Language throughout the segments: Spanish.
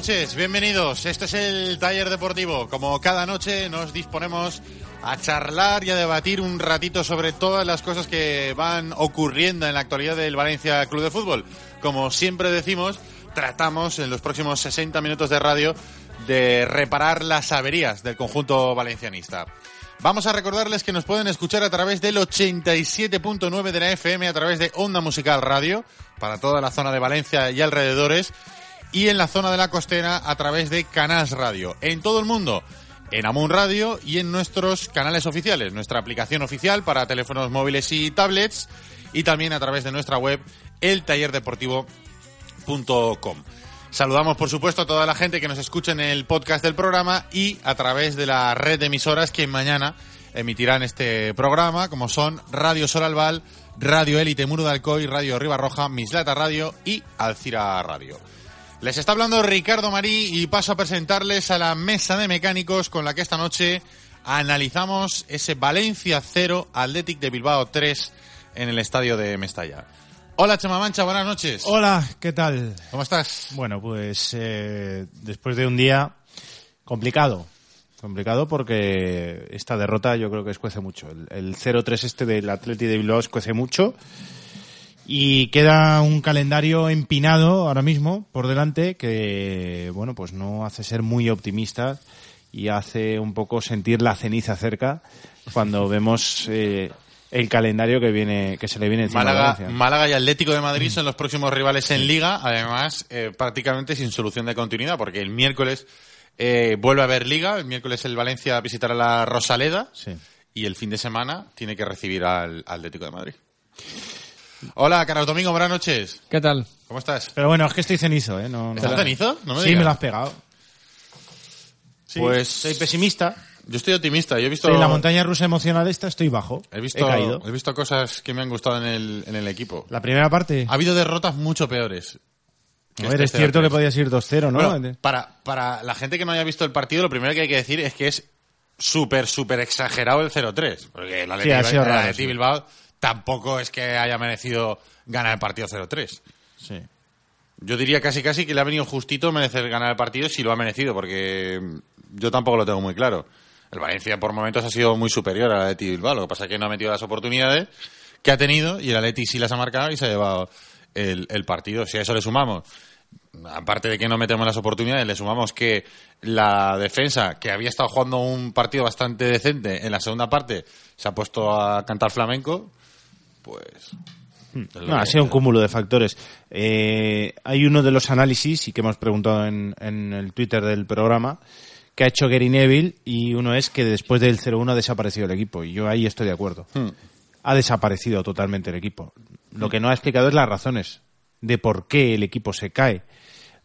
Noches, bienvenidos. Este es el taller deportivo. Como cada noche nos disponemos a charlar y a debatir un ratito sobre todas las cosas que van ocurriendo en la actualidad del Valencia Club de Fútbol. Como siempre decimos, tratamos en los próximos 60 minutos de radio de reparar las averías del conjunto valencianista. Vamos a recordarles que nos pueden escuchar a través del 87.9 de la FM, a través de Onda Musical Radio, para toda la zona de Valencia y alrededores, y en la zona de la costera a través de Canals Radio. En todo el mundo, en Amun Radio y en nuestros canales oficiales, nuestra aplicación oficial para teléfonos móviles y tablets, y también a través de nuestra web, eltallerdeportivo.com. Saludamos, por supuesto, a toda la gente que nos escucha en el podcast del programa y a través de la red de emisoras que mañana emitirán este programa, como son Radio Solalval, Radio Élite Muro de Alcoy, Radio Ribarroja, Mislata Radio y Alcira Radio. Les está hablando Ricardo Marí y paso a presentarles a la mesa de mecánicos con la que esta noche analizamos ese Valencia 0, Athletic de Bilbao 3 en el estadio de Mestalla. Hola Chema Mancha, buenas noches. Hola, ¿qué tal? ¿Cómo estás? Bueno, pues eh, después de un día complicado. Complicado porque esta derrota yo creo que escuece mucho. El, el 0-3 este del Atleti de Bilbao escuece mucho. Y queda un calendario empinado ahora mismo por delante que, bueno, pues no hace ser muy optimista y hace un poco sentir la ceniza cerca cuando vemos eh, el calendario que viene que se le viene encima Málaga. Málaga y Atlético de Madrid son los próximos rivales en Liga, además eh, prácticamente sin solución de continuidad, porque el miércoles eh, vuelve a haber Liga, el miércoles el Valencia visitará la Rosaleda Sí. y el fin de semana tiene que recibir al Atlético de Madrid. Hola, Caras Domingo, buenas noches. ¿Qué tal? ¿Cómo estás? Pero bueno, es que estoy cenizo, ¿eh? No, no- ¿Estás cenizo? No me sí, digas. me lo has pegado. Sí, Pues- soy pesimista. Yo estoy optimista, yo he visto... En la montaña rusa emocional esta, estoy bajo. He visto, caído. he visto cosas que me han gustado en el, en el equipo. La primera parte. Ha habido derrotas mucho peores. A ver, este es cierto 0-3. que podías ir 2-0, ¿no? Bueno, para, para la gente que no haya visto el partido, lo primero que hay que decir es que es súper, súper exagerado el 0-3. Porque Sí, Atleti, sido el raro, Atleti sí. Bilbao tampoco es que haya merecido ganar el partido 0-3. Sí. Yo diría casi casi que le ha venido justito merecer ganar el partido si lo ha merecido, porque yo tampoco lo tengo muy claro. El Valencia por momentos ha sido muy superior al Atleti Bilbao, lo que pasa es que no ha metido las oportunidades que ha tenido y el Atleti sí las ha marcado y se ha llevado el, el partido. Si a eso le sumamos, aparte de que no metemos las oportunidades, le sumamos que la defensa, que había estado jugando un partido bastante decente en la segunda parte, se ha puesto a cantar flamenco, pues... No, ha sido un cúmulo de factores. Eh, hay uno de los análisis, y que hemos preguntado en, en el Twitter del programa, que ha hecho Gary Neville, y uno es que después del 0-1 ha desaparecido el equipo. Y yo ahí estoy de acuerdo. Hmm. Ha desaparecido totalmente el equipo. Lo que no ha explicado es las razones de por qué el equipo se cae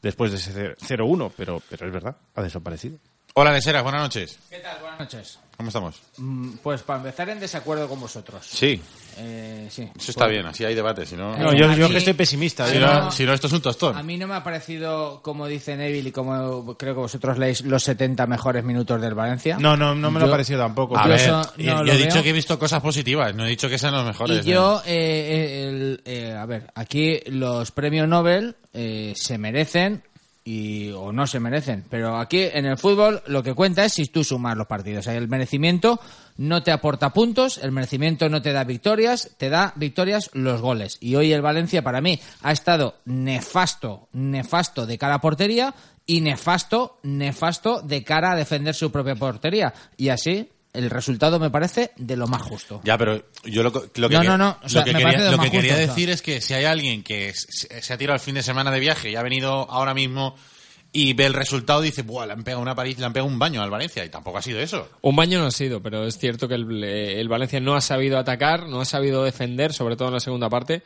después de ese 0-1, pero, pero es verdad, ha desaparecido. Hola, Leseras, buenas noches. ¿Qué tal? Buenas noches. ¿Cómo estamos? Mm, Pues para empezar en desacuerdo con vosotros. Sí, Eh, sí. eso está Pues, bien, así hay debate, si no... No, Eh, yo, a yo mí- que estoy pesimista. Si ¿eh? no, no. si no, esto es un tostón. A mí no me ha parecido, como dice Neville y como creo que vosotros leéis, los 70 mejores minutos del Valencia. No, no, no me lo ha parecido tampoco. A yo ver, eso no yo, he dicho veo. que he visto cosas positivas, no he dicho que sean los mejores. Y yo, eh, eh, el- eh, a ver, aquí los premios Nobel eh, se merecen y o no se merecen, pero aquí en el fútbol lo que cuenta es si tú sumas los partidos. El merecimiento no te aporta puntos, el merecimiento no te da victorias, te da victorias los goles. Y hoy el Valencia para mí ha estado nefasto, nefasto de cara a portería y nefasto, nefasto de cara a defender su propia portería. Y así, el resultado me parece de lo más justo. Ya, pero yo lo, que, No, que- no, no, o sea, lo que me quería, parece de lo lo más que quería justo, o sea. decir es que si hay alguien que se, se ha tirado el fin de semana de viaje y ha venido ahora mismo y ve el resultado dice, Buah, le han pegado una París, le han pegado un baño al Valencia y tampoco ha sido eso. Un baño no ha sido, pero es cierto que el, el Valencia no ha sabido atacar, no ha sabido defender, sobre todo en la segunda parte.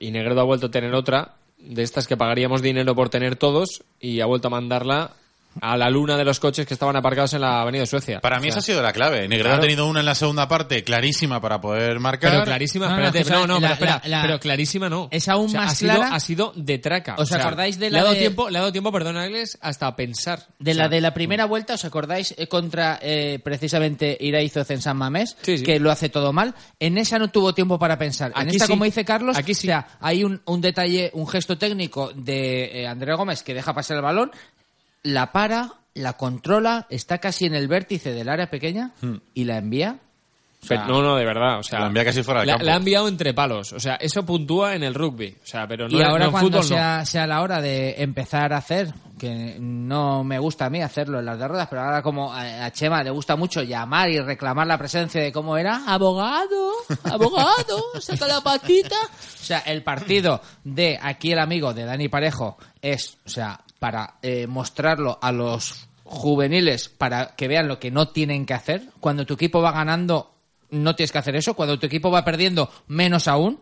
Y Negredo ha vuelto a tener otra, de estas que pagaríamos dinero por tener todos, y ha vuelto a mandarla a la luna de los coches que estaban aparcados en la Avenida de Suecia. Para mí O sea, esa ha sido la clave. Negredo claro. ha tenido una en la segunda parte clarísima para poder marcar. Pero clarísima, No, no, espérate, no, no, la- pero, espera, la- la- pero clarísima no. es aún O sea, más ha sido, clara. Ha sido de traca. ¿Os acordáis de le la ha dado de- tiempo, le ha dado tiempo, perdón, Ángeles, hasta pensar. De O sea, la de la primera vuelta, ¿os acordáis eh, contra eh, precisamente Iraizoz en San Mamés? Sí, sí. Que lo hace todo mal. En esa no tuvo tiempo para pensar. en esta, sí. como dice Carlos, Aquí sí. o sea, hay un, un detalle, un gesto técnico de eh, Andrés Gómez que deja pasar el balón, la para, la controla, está casi en el vértice del área pequeña y la envía. O sea, Pero- no, no, de verdad. O sea, La envía casi fuera del la, campo. la ha enviado entre palos. O sea, eso puntúa en el rugby. O sea, pero no, y en- ahora no en cuando fútbol no. sea, sea la hora de empezar a hacer, que no me gusta a mí hacerlo en las de ruedas, pero ahora como a, a Chema le gusta mucho llamar y reclamar la presencia de cómo era, abogado, abogado, saca la patita. O sea, el partido de aquí el amigo de Dani Parejo es, o sea, para eh, mostrarlo a los juveniles para que vean lo que no tienen que hacer. Cuando tu equipo va ganando, no tienes que hacer eso. Cuando tu equipo va perdiendo, menos aún.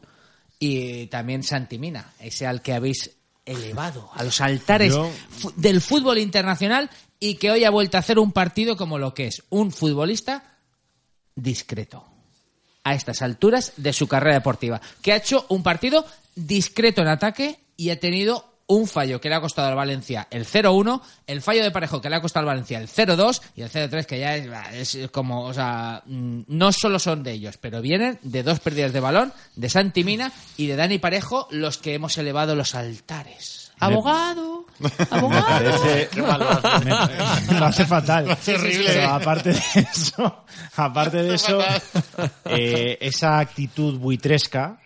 Y también Santimina, ese al que habéis elevado a los altares Yo- del fútbol internacional y que hoy ha vuelto a hacer un partido como lo que es un futbolista discreto a estas alturas de su carrera deportiva, que ha hecho un partido discreto en ataque y ha tenido un fallo que le ha costado al Valencia el 0-1, el fallo de Parejo que le ha costado al Valencia el 0-2 y el 0-3 que ya es, es como, o sea, mm, no solo son de ellos, pero vienen de dos pérdidas de balón, de Santi Mina y de Dani Parejo, los que hemos elevado los altares. Abogado, abogado. parece-. Me- lo hace fatal. hace horrible. Pero aparte de eso, aparte de eso, eh, esa actitud buitresca.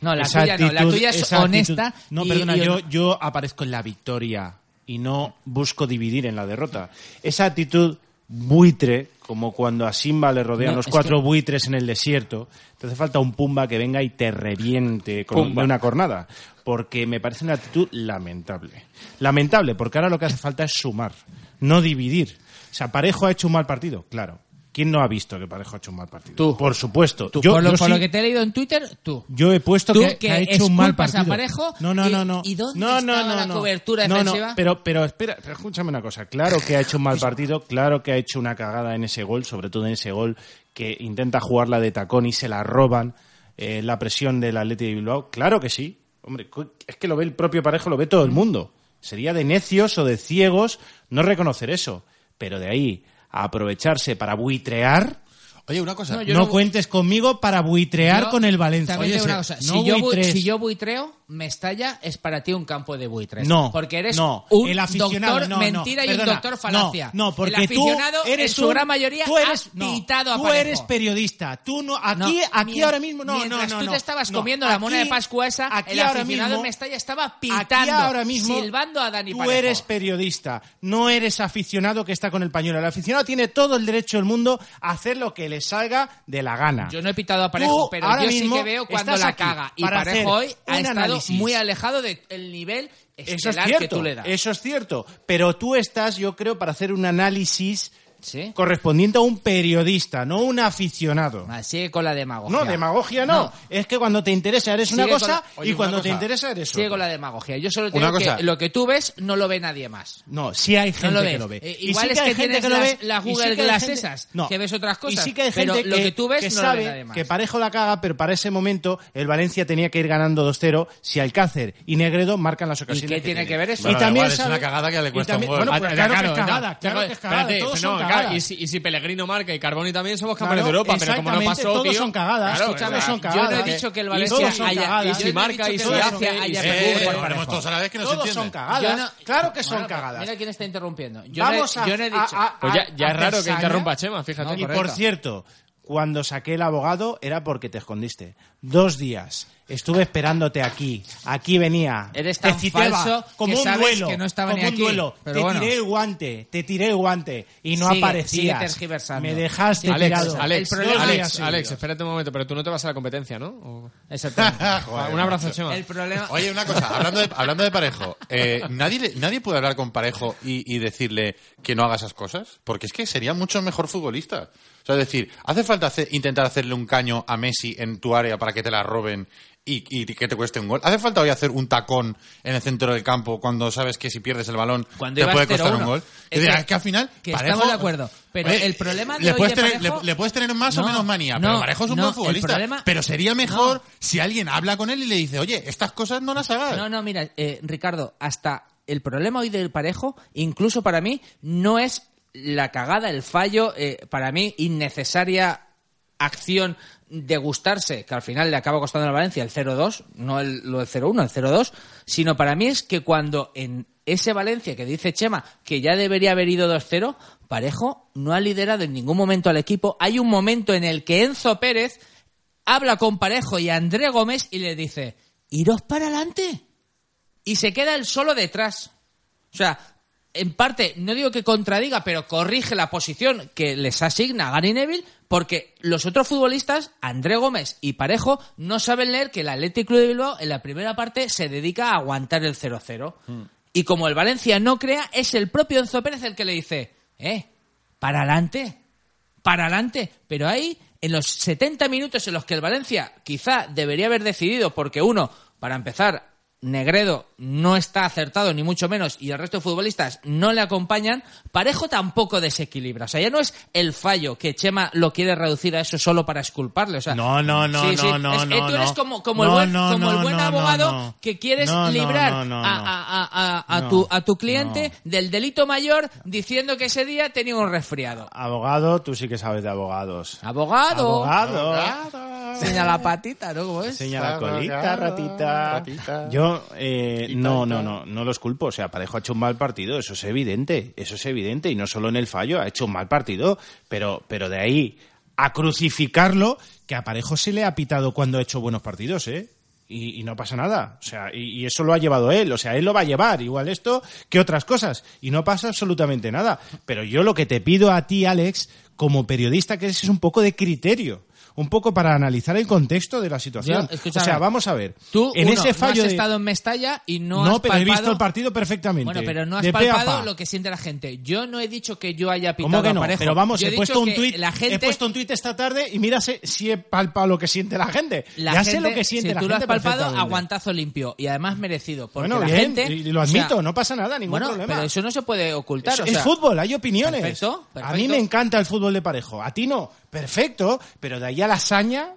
No, la esa tuya no, la actitud- tuya es honesta. actitud- no, y- perdona, y- yo, yo aparezco en la victoria y no busco dividir en la derrota. Esa actitud buitre, como cuando a Simba le rodean No, los cuatro que- buitres en el desierto, te hace falta un Pumba que venga y te reviente con de una cornada. Porque me parece una actitud lamentable. Lamentable, porque ahora lo que hace falta es sumar, no dividir. O sea, Parejo ha hecho un mal partido, claro. ¿Quién no ha visto que Parejo ha hecho un mal partido? Tú. Por supuesto. Tú, Yo- por, lo, yo por sí- lo que te he leído en Twitter, tú. yo he puesto Tú que, que ha hecho un mal esculpas a partido. Parejo, no, no, no, no. ¿y dónde no, no, estaba no, la no. cobertura No, no, defensiva? pero, pero espera, pero escúchame una cosa. Claro que ha hecho un mal partido, claro que ha hecho una cagada en ese gol, sobre todo en ese gol que intenta jugarla de tacón y se la roban eh, la presión del Atleti de Bilbao. Claro que sí. Hombre, es que lo ve el propio Parejo, lo ve todo el mundo. Sería de necios o de ciegos no reconocer eso. Pero de ahí aprovecharse para buitrear, Oye, una cosa. No, yo no, no- cuentes conmigo para buitrear Yo con el Valencia. También Oye, te digo una cosa, no si, yo, bu- buitres. si yo buitreo, Mestalla es para ti un campo de buitres. No, porque eres no, un el aficionado, doctor no, no, mentira y un doctor falacia. No, no, porque el aficionado tú eres en su un- gran mayoría tú eres, has no, pitado a Tú Parejo. eres periodista. Tú no, aquí, No, aquí mien- ahora mismo, no, no, mientras no, tú no, te estabas no, comiendo la aquí- mona de Pascua esa, aquí el ahora aficionado Mestalla estaba Aquí pitando, ahora mismo, silbando a Dani tú Parejo. eres periodista, no eres aficionado que está con el pañuelo. El aficionado tiene todo el derecho del mundo a hacer lo que le salga de la gana. Yo no he pitado a Parejo, Tú pero ahora yo sí que veo cuando la caga. Y Parejo hoy ha estado análisis. muy alejado del nivel Eso es cierto, que tú le das. eso es cierto. Pero tú estás, yo creo, para hacer un análisis ¿Sí? correspondiente a un periodista, no un aficionado. Ah, Sigue con la demagogia. No, demagogia no. No. Es que cuando te interesa eres Sigue una cosa la- Oye, y cuando una te cosa. interesa eres Sigue otra. con la demagogia. Yo solo te Una digo que cosa. lo que tú ves no lo ve nadie más. No, sí hay gente lo que lo ve. Eh, Y igual sí es hay que gente tienes lo las- ve, las y sí Google que hay Glass gente- esas, no. que ves otras cosas, Y sí que hay pero gente lo que tú ves que no lo ve nadie sabe más. que Parejo la caga, pero para ese momento el Valencia tenía que ir ganando 2-0 si Alcácer y Negredo marcan las ocasiones. qué tiene que ver eso? Y también es sabe- una cagada que le y cuesta un gol. Bueno, claro, que es cagada, no, claro que es cagada, claro, cagadas. y, si, y si Pellegrino marca y Carboni también somos Claro, campeones de Europa, pero como no pasó, todos tío, son cagadas, claro, escúchame, son Yo no cagadas. he dicho que el Y Valencia son haya, cagadas. y Y yo si marca dicho y que si el hace, Valencia y haya si- perdido Eh, todos a la vez que no se Todos son cagadas. Claro que son cagadas. Mira quién está interrumpiendo. Yo Vamos no, he- a, yo no he dicho. a- a- Pues ya, es raro que interrumpa a Chema, fíjate. Y por cierto, cuando saqué el abogado era porque te escondiste. Dos días Estuve esperándote aquí. Aquí venía. Eres Te tan citaba falso como que un sabes duelo. que no estaba como ni un aquí. duelo. Pero te bueno. tiré el guante. Te tiré el guante. Y no Sigue- sigue aparecías. tergiversando. Me dejaste Alex, tirado. Alex, El Alex, Alex, espérate un momento, pero tú no te vas a la competencia, ¿no? O- Exactamente. Joder, un abrazo. Chema. el problema... Oye, una cosa, hablando de, hablando de Parejo, eh, ¿nadie, ¿nadie puede hablar con Parejo y, y decirle que no haga esas cosas? Porque es que sería mucho mejor futbolista. Sea, es decir, ¿hace falta hacer- intentar hacerle un caño a Messi en tu área para que te la roben y, y que te cueste un gol? ¿Hace falta hoy hacer un tacón en el centro del campo cuando sabes que si pierdes el balón Cuando te puede costar 0-1? un gol? Es que- al final... que Parejo- estamos de acuerdo, pero el problema de le hoy puedes de tener, Parejo- le, le puedes tener más o No, menos manía, no, pero Parejo es un no, buen futbolista. problema- Pero sería mejor si alguien habla con él y le dice, oye, estas cosas no las hagas. No, no, mira, eh, Ricardo, hasta el problema hoy del parejo, incluso para mí, no es la cagada, el fallo, eh, para mí, innecesaria acción de gustarse, que al final le acaba costando a Valencia el 0-2, no el, lo del 0-1, el 0-2, sino para mí es que cuando en ese Valencia que dice Chema que ya debería haber ido 2-0, Parejo no ha liderado en ningún momento al equipo. Hay un momento en el que Enzo Pérez habla con Parejo y André Gómez y le dice, iros para adelante y se queda él solo detrás. O sea, en parte, no digo que contradiga, pero corrige la posición que les asigna Gary Neville, porque los otros futbolistas, André Gómez y Parejo, no saben leer que el Athletic Club de Bilbao en la primera parte se dedica a aguantar el 0-0. Y como el Valencia no crea, es el propio Enzo Pérez el que le dice, eh, para adelante, para adelante. Pero ahí, en los 70 minutos en los que el Valencia quizá debería haber decidido, porque uno, para empezar, Negredo no está acertado, ni mucho menos, y el resto de futbolistas no le acompañan, Parejo tampoco desequilibra. O sea, ya no es el fallo que Chema lo quiere reducir a eso solo para esculparle. O sea, No, no, no, sí, sí, no, no, es que no, tú eres como, como No, el buen, no, como el buen abogado no, no. que quieres librar no, no, a, no. a- a- a- a No, tu, a tu cliente no. del delito mayor diciendo que ese día tenía un resfriado. Abogado, tú sí que sabes de abogados. Abogado. Abogado. Señala la patita, ¿no? ¿Cómo es? Enseña la Abogado, colita, ratita. ratita. Yo, eh, no, tal, no, tal. no, no los culpo. O sea, Parejo ha hecho un mal partido, eso es evidente, eso es evidente. Y no solo en el fallo, ha hecho un mal partido, pero, pero de ahí a crucificarlo, que a Parejo se le ha pitado cuando ha hecho buenos partidos, ¿eh? Y, y no pasa nada. O sea, y, y eso lo ha llevado él. O sea, él lo va a llevar, igual esto que otras cosas. Y no pasa absolutamente nada. Pero yo lo que te pido a ti, Alex, como periodista, que es un poco de criterio. Un poco para analizar el contexto de la situación. Yo, o sea, vamos a ver. Tú, en uno, ese fallo no has de- estado en Mestalla y no, no, has pero he visto palpado- el partido perfectamente. Bueno, pero no has de palpado pa. lo que siente la gente. Yo no he dicho que yo haya pitado ¿Cómo que no? Parejo. Pero vamos, he, dicho puesto un tuit, La gente, he puesto un tuit esta tarde y mira si, he palpado lo que siente la gente. la ya gente, sé lo que siente si la tú lo has gente palpado, aguantazo limpio. Y además merecido. Porque Bueno, la bien, gente... y lo o sea, admito, no pasa nada, ningún bueno, problema. pero eso no se puede ocultar. Eso o es sea, fútbol, hay opiniones. Perfecto, A mí perfecto. me encanta el fútbol de parejo. A ti no. Perfecto, pero de ahí a la saña,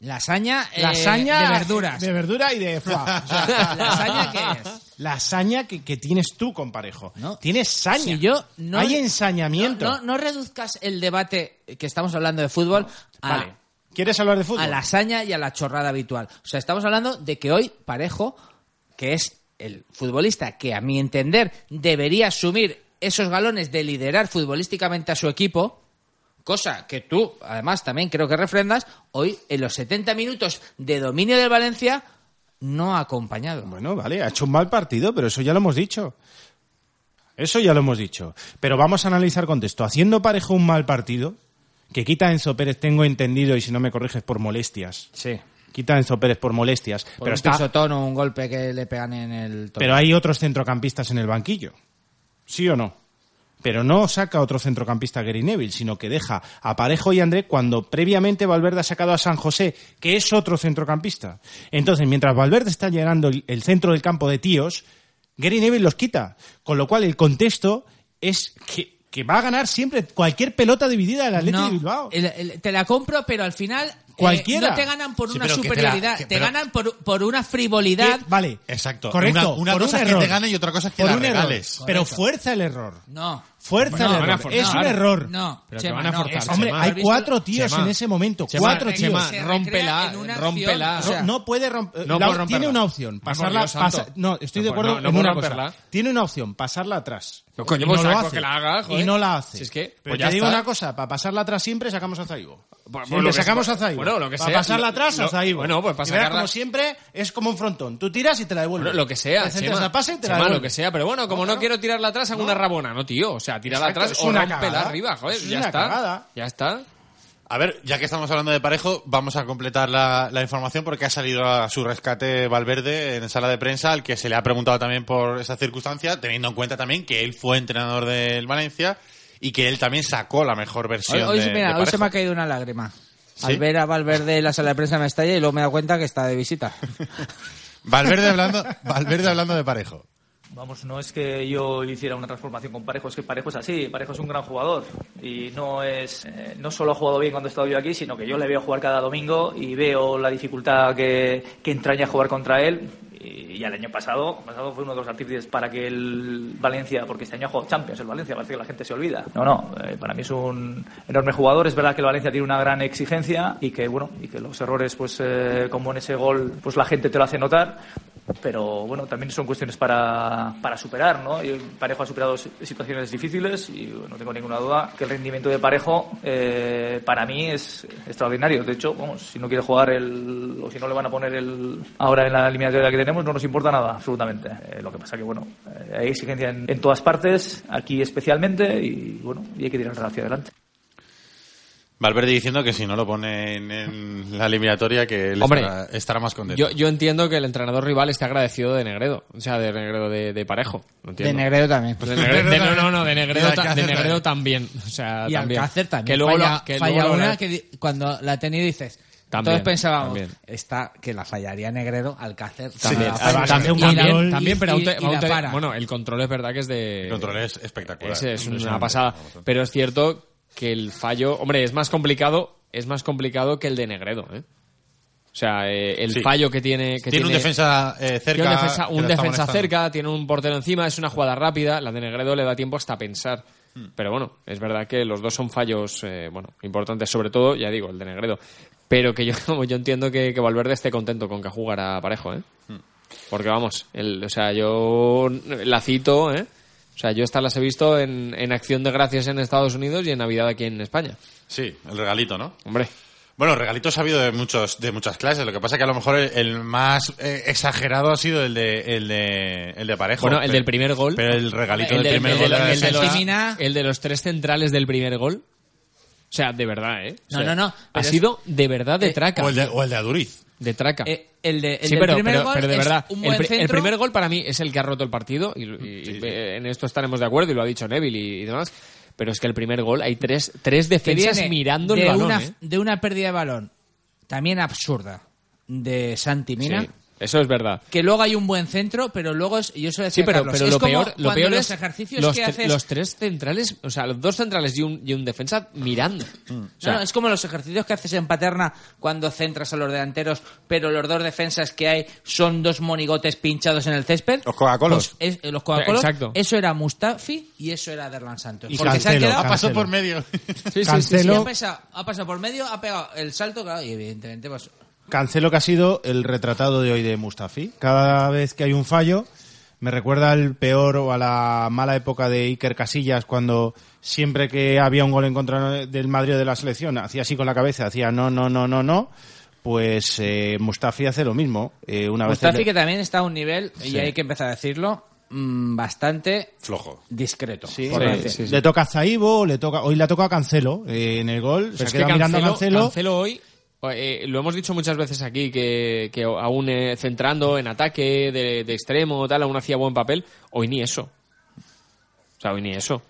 Lasaña, eh, lasaña de verduras. De verdura y de foie. O sea, ¿Lasaña qué es? La saña que, que tienes tú con parejo. No. Tienes saña. Si yo no- Hay ensañamiento. No, no, no reduzcas el debate que estamos hablando de fútbol a, Vale. ¿Quieres hablar de fútbol? a la hazaña y a la chorrada habitual. O sea, estamos hablando de que hoy Parejo, que es el futbolista que a mi entender debería asumir esos galones de liderar futbolísticamente a su equipo, cosa que tú además también creo que refrendas, hoy en los 70 minutos de dominio del Valencia no ha acompañado. Bueno, vale, ha hecho un mal partido, pero eso ya lo hemos dicho. Eso ya lo hemos dicho. Pero vamos a analizar contexto. Haciendo parejo un mal partido, que quita a Enzo Pérez, tengo entendido, y si no me corriges, por molestias. Sí. Quita a Enzo Pérez por molestias. Por pero, un está, pisotón o un golpe que le pegan en el tobillo. pero hay otros centrocampistas en el banquillo. ¿Sí o no? Pero no saca otro centrocampista Gary Neville, sino que deja a Parejo y André cuando previamente Valverde ha sacado a San José, que es otro centrocampista. Entonces, mientras Valverde está llenando el, centro del campo de tíos, Gary Neville los quita. Con lo cual, el contexto es que, que va a ganar siempre cualquier pelota dividida del Atlético No, de Bilbao. el- el- te la compro, pero al final eh, Cualquiera. no te ganan por Sí, una te la- superioridad, que- te, pero- ganan por, por una frivolidad. Que- vale. Exacto. Correcto. Una, una por cosa un es que te gane y otra cosa es que por la un error. regales. Pero fuerza el error. No. Fuerza No, el a error. forzar. Es un error. No, Pero que Chema, van a no, forzar, es- Hombre, Chema. hay cuatro tíos Chema. en ese momento. Chema, cuatro tíos. rómpela. acción, o sea, no, no puede romper. No la- tiene una opción. Pasarla. Dios santo. pasa- no, estoy de acuerdo no, no en puede una cosa. romperla. Tiene una opción, pasarla atrás. No, coño, Y pues no lo saco hace. que la haga, joder. Y no la hace. Si es que, pues te ya digo está. una cosa, para pasarla atrás siempre sacamos a Zaigo. Pues- pues Siempre sacamos a Zaigo. Bueno, lo que Para sea. pasarla Lo- atrás o Zaibo. bueno, pues para como siempre, es como un frontón. Tú tiras y te la devuelves. Lo que sea, Te la pase y te la Chema, lo que sea, pero bueno, como no, quiero tirarla atrás, hago una rabona, no, tío. O sea, Exacto, atrás es o una rompela cagada. arriba, joder, Es ya una está. cagada. Ya está. A ver, ya que estamos hablando de Parejo, vamos a completar la, la información porque ha salido a su rescate Valverde en sala de prensa, al que se le ha preguntado también por esa circunstancia, teniendo en cuenta también que él fue entrenador del Valencia y que él también sacó la mejor Hoy, versión hoy, de, mira, de hoy se me ha caído una lágrima. ¿Sí? Al ver a Valverde en la sala de prensa me estalla y luego me he dado cuenta que está de visita. Valverde hablando, Valverde hablando de Parejo. Vamos, no es que yo hiciera una transformación con Parejo, es que Parejo es así, Parejo es un gran jugador y no es eh, no solo ha jugado bien cuando he estado yo aquí, sino que yo le veo jugar cada domingo y veo la dificultad que, que entraña jugar contra él y, el año pasado, pasado fue uno de los artífices para que el Valencia, porque este año ha Champions el Valencia, parece que la gente se olvida. No, no, eh, para mí es un enorme jugador, es verdad que el Valencia tiene una gran exigencia y que bueno, y que los errores pues eh, como en ese gol, pues la gente te lo hace notar pero bueno, también son cuestiones para, para superar, ¿no? Parejo ha superado si- situaciones difíciles y no tengo ninguna duda que el rendimiento de Parejo eh, para mí es extraordinario. De hecho, vamos, si no quiere jugar el, o si no le van a poner el ahora en la eliminatoria que tenemos, no nos importa nada, absolutamente. Eh, lo que pasa que, bueno, eh, hay exigencia en, en todas partes, aquí especialmente, y bueno, y hay que tirar hacia adelante. Valverde diciendo que si no lo ponen en la eliminatoria que él Hombre, estará, estará más contento. Yo, yo entiendo que el entrenador rival esté agradecido de Negredo. O sea, de Negredo de, de Parejo. Lo De. Negredo también. Pues de Negredo- de- no, no, no, de Negredo, de ta- de Negredo también. también. O sea, Y también. Alcácer también. Que luego falla lo, que falla luego lo- una que cuando la ha tenido dices... También, todos pensábamos, también. está que la fallaría Negredo, Alcácer También, también, también, pero y- bueno, el control es verdad que es de... El control es espectacular. Es una pasada. Pero es cierto que el fallo, hombre, es más complicado, es más complicado que el de Negredo, ¿eh? O sea, eh, el Sí. fallo que tiene, que tiene, un defensa eh, cerca. tiene un defensa, un cerca, tiene un portero encima, es una jugada rápida. La de Negredo le da tiempo hasta pensar. Hmm. Pero bueno, es verdad que los dos son fallos eh, bueno importantes, sobre todo, ya digo, el de Negredo. Pero que yo, yo entiendo que, que Valverde esté contento con que jugara parejo, ¿eh? Hmm. Porque vamos, el, o sea, yo la cito, ¿eh? O sea, yo estas las he visto en, en Acción de Gracias en Estados Unidos y en Navidad aquí en España. Sí, el regalito, ¿no? Hombre, Bueno, regalitos ha habido de muchos de muchas clases. Lo que pasa que a lo mejor el, el más eh, exagerado ha sido el de el de el de Parejo. bueno, el Pero- del primer gol. Pero el regalito el del de- primer el gol de- de la el de los, defensa- Mina. el de los tres centrales del primer gol. O sea, de verdad, ¿eh? O No, sea, no, no, Ha es- sido de verdad de Eh, traca. o el de o el de Aduriz. De traca. Eh, el de, el sí, pero, primer pero, gol pero de es verdad, el, primer gol para mí es el que ha roto el partido y, y- en esto estaremos de acuerdo y lo ha dicho Neville y, y demás. Pero es que el primer gol hay tres, tres defensas mirando de el balón. una, ¿eh? de una pérdida de balón también absurda de Santi Mina. Sí, eso es verdad. Que luego hay un buen centro, pero luego es. Yo suelo Sí, decir, pero, Carlos, pero es lo como peor, lo cuando peor los es ejercicios los, que haces. los tres centrales, o sea, los dos centrales y un, y un defensa mirando. Mm. O sea, no, no, es como los ejercicios que haces en Paterna cuando centras a los delanteros, pero los dos defensas que hay son dos monigotes pinchados en el césped. Los Coca-Colos. Pues es- eh, los Coca-Colos. Exacto. Eso era Mustafi y eso era Derlan Santos. Y Porque se han Cancelo, quedado. Ha pasado Cancelo. por medio. sí, sí, sí, sí. Cancelo. Sí, ha, pasado, ha pasado por medio, ha pegado el salto, claro, y evidentemente, pues. Cancelo que ha sido el retratado de hoy de Mustafi. Cada vez que hay un fallo, me recuerda al peor o a la mala época de Iker Casillas cuando siempre que había un gol en contra del Madrid o de la selección, hacía así con la cabeza, hacía no, no, no, no, no. Pues eh, Mustafi hace lo mismo. Eh, una vez Mustafi le- que también está a un nivel, y hay que empezar a decirlo, mm, bastante Flojo. discreto. Sí, por Sí, decir. sí, sí. le toca a Zaibo, le toca, hoy le ha tocado a Cancelo eh, en el gol. Pero se es queda que mirando a Cancelo. Cancelo hoy, eh, lo hemos dicho muchas veces aquí, que, que aún eh, centrando en ataque de, de extremo, tal, aún hacía buen papel. Hoy ni eso. O sea, hoy ni eso.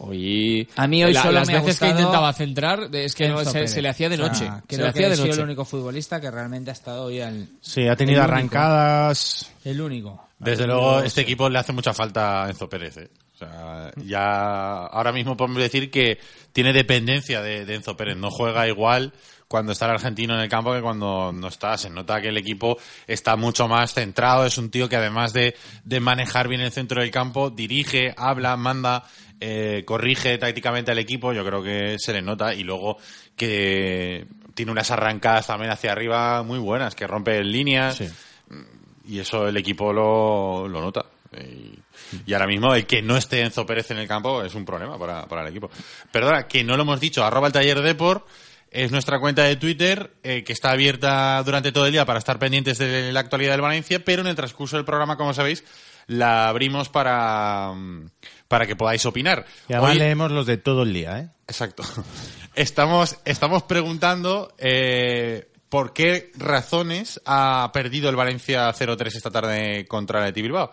Hoy, A mí hoy la- solo las me ha veces que intentaba centrar, es que no, se, le hacía de O sea, noche. creo se le que hacía ha de sido noche. el único futbolista que realmente ha estado hoy al... Sí, ha tenido El único. arrancadas. El único. Desde luego, este equipo le hace mucha falta a Enzo Pérez. ¿eh? O sea, ya ahora mismo podemos decir que tiene dependencia de, de Enzo Pérez. No juega igual cuando está el argentino en el campo que cuando no está. Se nota que el equipo está mucho más centrado. Es un tío que además de, de manejar bien el centro del campo, dirige, habla, manda, eh, corrige tácticamente al equipo. Yo creo que se le nota. Y luego que tiene unas arrancadas también hacia arriba muy buenas, que rompe líneas y eso el equipo lo, lo nota. Y, y ahora mismo el que no esté Enzo Pérez en el campo es un problema para, para el equipo. Perdona, que no lo hemos dicho, arroba el taller Depor, es nuestra cuenta de Twitter, eh, que está abierta durante todo el día para estar pendientes de la actualidad del Valencia, pero en el transcurso del programa, como sabéis, la abrimos para, mm, para que podáis opinar. Y además Hoy- leemos los de todo el día, ¿eh? Exacto. Estamos, estamos preguntando eh, por qué razones ha perdido el Valencia 0-3 esta tarde contra el Bilbao.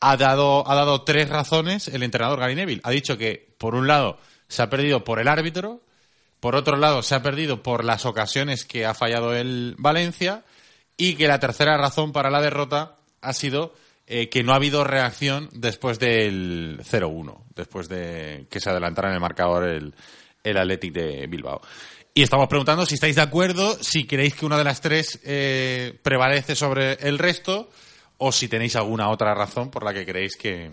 Ha dado, ha dado tres razones el entrenador Gary Neville. Ha dicho que, por un lado, se ha perdido por el árbitro, por otro lado, se ha perdido por las ocasiones que ha fallado el Valencia y que la tercera razón para la derrota ha sido eh, que no ha habido reacción después del 0-1, después de que se adelantara en el marcador el, el Athletic de Bilbao. Y estamos preguntando si estáis de acuerdo, si creéis que una de las tres eh, prevalece sobre el resto o si tenéis alguna otra razón por la que creéis que,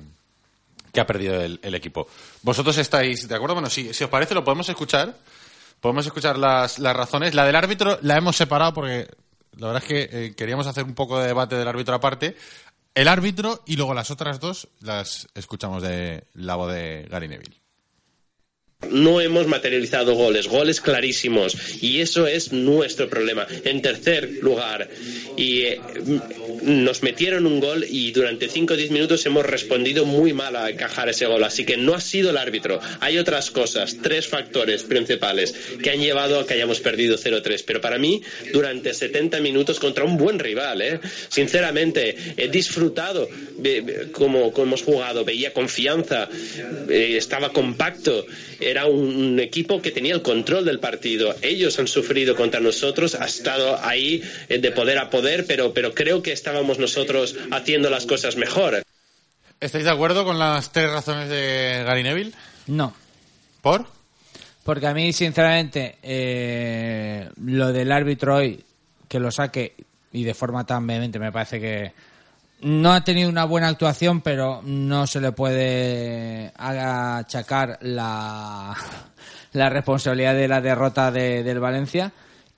que ha perdido el, equipo. ¿Vosotros estáis de acuerdo? Bueno, si os parece lo podemos escuchar. Podemos escuchar las, las razones. La del árbitro la hemos separado porque la verdad es que eh, queríamos hacer un poco de debate del árbitro aparte. El árbitro y luego las otras dos las escuchamos de la voz de Gary Neville. No hemos materializado goles, goles clarísimos, y eso es nuestro problema. En tercer lugar, y eh, nos metieron un gol y durante 5 o 10 minutos hemos respondido muy mal a encajar ese gol, así que no ha sido el árbitro. Hay otras cosas, tres factores principales que han llevado a que hayamos perdido 0-3, pero para mí, durante 70 minutos contra un buen rival, ¿eh? sinceramente, he disfrutado de- cómo, cómo hemos jugado, veía confianza, eh, estaba compacto, era un, equipo que tenía el control del partido. Ellos han sufrido contra nosotros, ha estado ahí eh, de poder a poder, pero, pero creo que estábamos nosotros haciendo las cosas mejor. ¿Estáis de acuerdo con las tres razones de Gary Neville? No. ¿Por? Porque a mí, sinceramente, eh, lo del árbitro hoy, que lo saque y de forma tan vehemente, me parece que no ha tenido una buena actuación, pero no se le puede achacar la, la responsabilidad de la derrota de- del Valencia.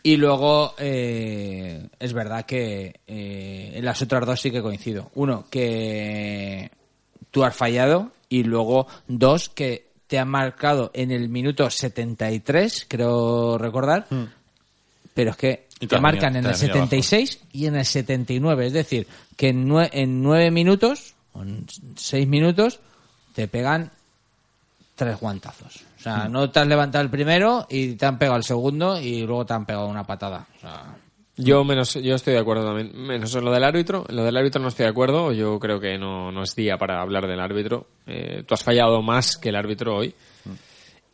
Y luego, eh, es verdad que eh, en las otras dos sí que coincido. Uno, que tú has fallado y luego dos que te han marcado en el minuto 73, creo recordar, pero es que Has marcan en el has venido 76 y en el 79, es decir, que en, nue- en nueve minutos, o en seis minutos, te pegan tres guantazos. O sea, no te has levantado el primero y te han pegado el segundo y luego te han pegado una patada. O sea, Yo menos, yo estoy de acuerdo también. Menos en lo del árbitro. En lo del árbitro no estoy de acuerdo. Yo creo que no, no es día para hablar del árbitro. Eh, tú has fallado más que el árbitro hoy.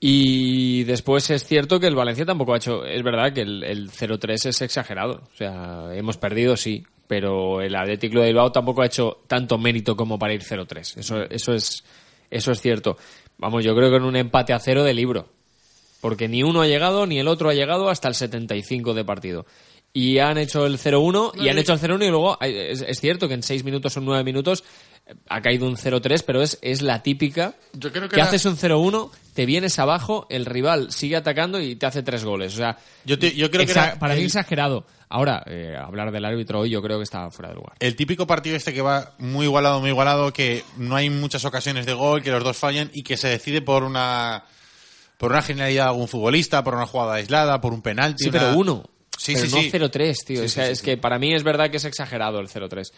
Y después es cierto que el Valencia tampoco ha hecho. Es verdad que el, el 0-3 es exagerado. O sea, hemos perdido, sí. Pero el Atlético de Bilbao tampoco ha hecho tanto mérito como para ir 0-3. Eso, eso, es, eso es cierto. Vamos, yo creo que en un empate a cero de libro. Porque ni uno ha llegado, ni el otro ha llegado hasta el 75 de partido. Y han hecho el 0-1, y han hecho el 0-1 y luego es, es cierto que en 6 minutos o 9 minutos ha caído un 0-3, pero es, es la típica Yo creo que haces un 0-1, te vienes abajo, el rival sigue atacando y te hace tres goles. O sea, Yo, te- yo creo que era para mí el- exagerado. Ahora, eh, hablar del árbitro hoy yo creo que está fuera de lugar. el típico partido este que va muy igualado, muy igualado, que no hay muchas ocasiones de gol, que los dos fallan y que se decide por una por una genialidad de algún futbolista, por una jugada aislada, por un penalti. Sí, una- pero uno. Sí, pero sí, no sí. 0-3, tío. Sí, O sí, sea, sí, es sí. que para mí es verdad que es exagerado el 0-3.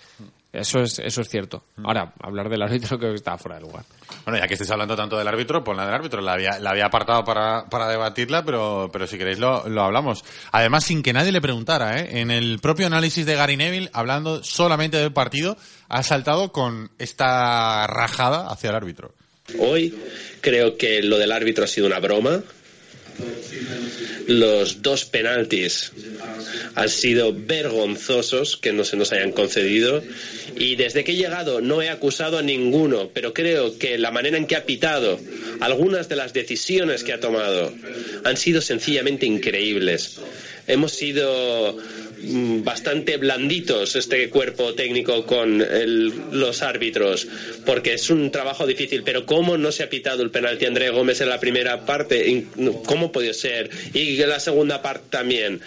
Eso es, eso es cierto. Ahora, hablar del árbitro creo que está fuera de lugar. Bueno, ya que estáis hablando tanto del árbitro, pues la del árbitro. La había, la había apartado para, para debatirla, pero, pero si queréis lo, lo hablamos. Además, sin que nadie le preguntara, ¿eh? En el propio análisis de Gary Neville, hablando solamente del partido, ha saltado con esta rajada hacia el árbitro. Hoy creo que lo del árbitro ha sido una broma. Los dos penaltis han sido vergonzosos que no se nos hayan concedido. Y desde que he llegado no he acusado a ninguno, pero creo que la manera en que ha pitado, algunas de las decisiones que ha tomado, han sido sencillamente increíbles. Hemos sido bastante blanditos este cuerpo técnico con los árbitros, porque es un trabajo difícil. Pero ¿cómo no se ha pitado el penalti André Gómez en la primera parte? ¿Cómo puede ser? Y la segunda parte también.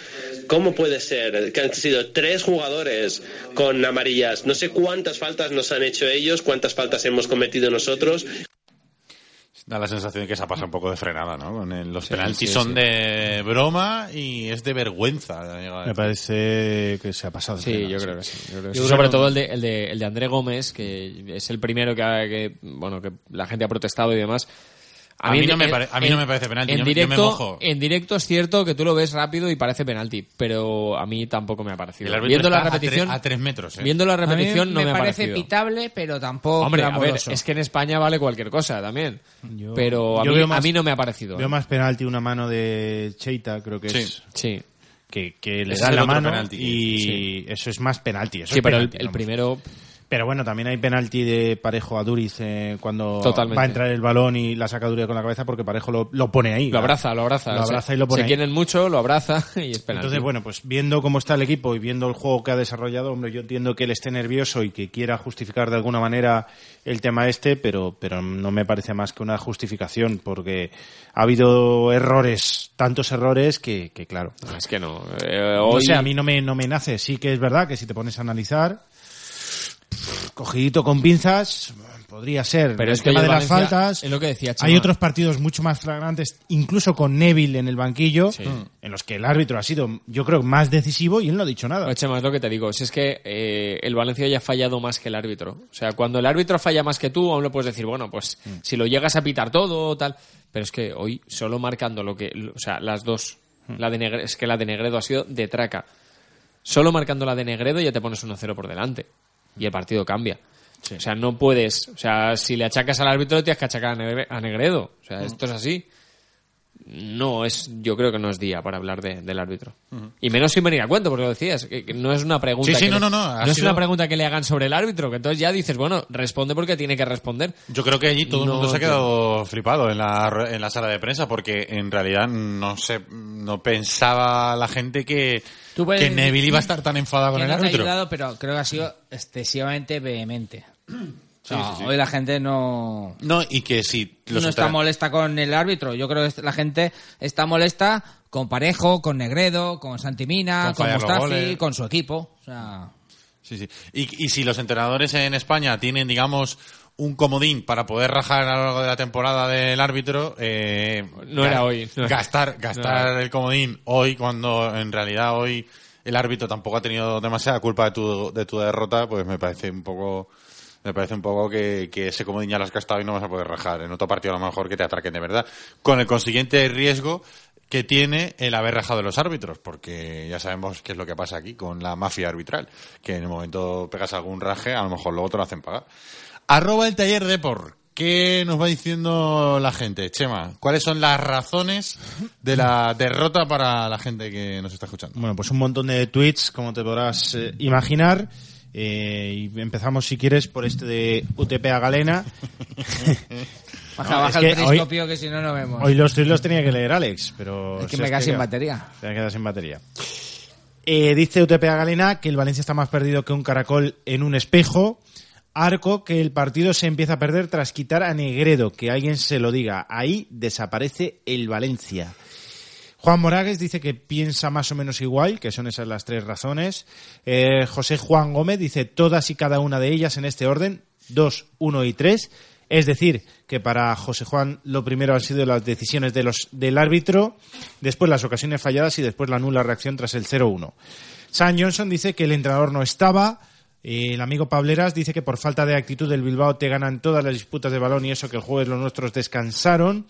¿Cómo puede ser? Que han sido tres jugadores con amarillas. No sé cuántas faltas nos han hecho ellos, cuántas faltas hemos cometido nosotros. Da la sensación de que se ha pasado un poco de frenada, ¿no? Con el- los Sí, penaltis sí, son sí. de broma y es de vergüenza. Me parece que se ha pasado. de Sí, frenada, yo creo que sí. yo creo que Yo sí. creo Sobre todo el de, el, de, el de André Gómez, que es el primero que, ha- que, bueno, que la gente ha protestado y demás. A mí no en- me pare- a mí en- no me parece penalti, En yo me- yo me directo, mojo. en directo es cierto que tú lo ves rápido y parece penalti, pero a mí tampoco me ha parecido. Viendo la a repetición, tre- a tres metros, ¿eh? viendo la A mí repetición no me, ha parece parecido. pitable, pero tampoco Hombre, a ver, es que en España vale cualquier cosa también. Yo- pero a yo mí, a mí no me ha parecido. Veo ¿eh? más penalti una mano de Cheita, creo que Sí. es. Sí. Que, que le da la mano penalti. y Sí. eso es más penalti. eso Sí, es pero el, penalti, el vamos. primero Pero bueno, también hay penalti de Parejo a Duriz eh, cuando Totalmente. va a entrar el balón y la saca Duriz con la cabeza porque Parejo lo, lo pone ahí. lo abraza, lo abraza. Lo abraza y lo pone Se ahí. quieren mucho, lo abraza y es penalti. Entonces, bueno, pues viendo cómo está el equipo y viendo el juego que ha desarrollado, hombre, yo entiendo que él esté nervioso y que quiera justificar de alguna manera el tema este, pero, pero no me parece más que una justificación, porque ha habido errores, tantos errores que, que claro. Es que no. Eh, No hoy- sé, a mí no me, no me nace. Sí que es verdad que si te pones a analizar, cogidito con pinzas, podría ser. Pero el es que tema hoy de las Valencia- faltas. es lo que decía Chema. Hay otros partidos mucho más flagrantes, incluso con Neville en el banquillo, en los que el árbitro ha sido, yo creo, más decisivo y él no ha dicho nada. Chema, es lo que te digo. Si es que eh, el Valencia ya ha fallado más que el árbitro. O sea, cuando el árbitro falla más que tú, aún lo puedes decir, bueno, pues Mm. si lo llegas a pitar todo o tal. Pero es que hoy, solo marcando lo que. O sea, las dos. Mm. La de Negre- es que la de Negredo ha sido de traca. Solo marcando la de Negredo ya te pones 1-0 por delante. Y el partido cambia. O sea, no puedes. O sea, si le achacas al árbitro, tienes que achacar a Negre- a Negredo. O Mm. sea, esto es así. No es, yo creo que no es día para hablar de- del árbitro. Y menos sin venir a cuento, porque lo decías, que, que no es una pregunta. Sí, sí, que no, le- no, no, ha es una pregunta que le hagan sobre el árbitro, que entonces ya dices, bueno, responde porque tiene que responder. Yo creo que allí todo el No mundo se ha quedado flipado en la, en la sala de prensa porque en realidad no sé, no pensaba la gente que, puedes que Neville iba a estar tan enfadado con el no árbitro. ayudado, pero creo que ha sido excesivamente vehemente. O sea, Sí, sí, sí. Hoy la gente no, No, y que si los no está molesta con el árbitro. Yo creo que la gente está molesta con Parejo, con Negredo, con Santimina, Con con, Mustafi, con su equipo. O sea, Sí, sí. Y, y si los entrenadores en España tienen, digamos, un comodín para poder rajar a lo largo de la temporada del árbitro, eh, No era hoy. No. Gastar, gastar el comodín hoy, cuando en realidad hoy el árbitro tampoco ha tenido demasiada culpa de tu, de tu derrota, pues me parece un poco, me parece un poco que, que ese comodín ya lo has gastado y no vas a poder rajar. En otro partido a lo mejor que te atraquen de verdad. Con el consiguiente riesgo que tiene el haber rajado los árbitros, porque ya sabemos qué es lo que pasa aquí con la mafia arbitral, que en el momento pegas algún raje, a lo mejor luego te lo hacen pagar. Arroba el taller de por. ¿Qué nos va diciendo la gente? Chema, ¿cuáles son las razones de la derrota para la gente que nos está escuchando? Bueno, pues un montón de tweets, como te podrás eh, imaginar. Eh, y empezamos, si quieres, por este de UTP a Galena. baja, No, baja es el que hoy- periscopio que si no, no vemos. Hoy los los tenía que leer Alex, pero... Es que me queda sin batería. Se me queda sin batería. Eh, dice UTP a Galena que el Valencia está más perdido que un caracol en un espejo. Arco que el partido se empieza a perder tras quitar a Negredo, que alguien se lo diga. Ahí desaparece el Valencia. Juan Moragues dice que piensa más o menos igual, que son esas las tres razones. Eh, José Juan Gómez dice todas y cada una de ellas en este orden, dos, uno y tres. Es decir, que para José Juan lo primero han sido las decisiones de los, del árbitro, después las ocasiones falladas y después la nula reacción tras el 0-1. San Johnson dice que el entrenador no estaba. El amigo Pableras dice que por falta de actitud del Bilbao te ganan todas las disputas de balón y eso que el jueves los nuestros descansaron.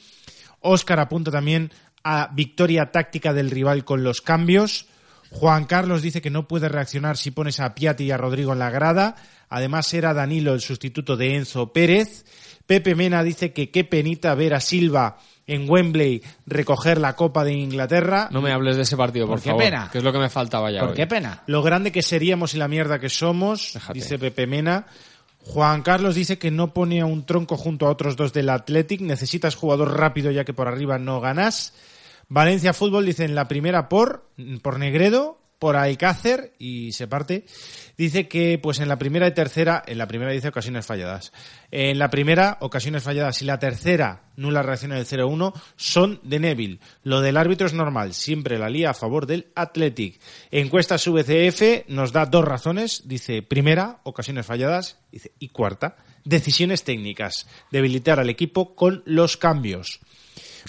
Óscar apunta también a victoria táctica del rival con los cambios. Juan Carlos dice que no puede reaccionar si pones a Piatti y a Rodrigo en la grada. Además era Danilo el sustituto de Enzo Pérez. Pepe Mena dice que qué penita ver a Silva en Wembley recoger la Copa de Inglaterra. No me hables de ese partido, por, ¿Por qué favor. pena? Que es lo que me faltaba ya ¿Por hoy. qué pena? Lo grande que seríamos y la mierda que somos, Déjate. dice Pepe Mena. Juan Carlos dice que no pone a un tronco junto a otros dos del Athletic. Necesitas jugador rápido ya que por arriba no ganas. Valencia Fútbol dice en la primera por, por Negredo, por Alcácer y se parte. Dice que pues en la primera y tercera, en la primera dice ocasiones falladas. En la primera, ocasiones falladas y la tercera, nula reacción del 0-1, son de Neville. Lo del árbitro es normal, siempre la lía a favor del Athletic. Encuesta VCF nos da dos razones, dice primera, ocasiones falladas, y cuarta, Decisiones técnicas. Debilitar al equipo con los cambios.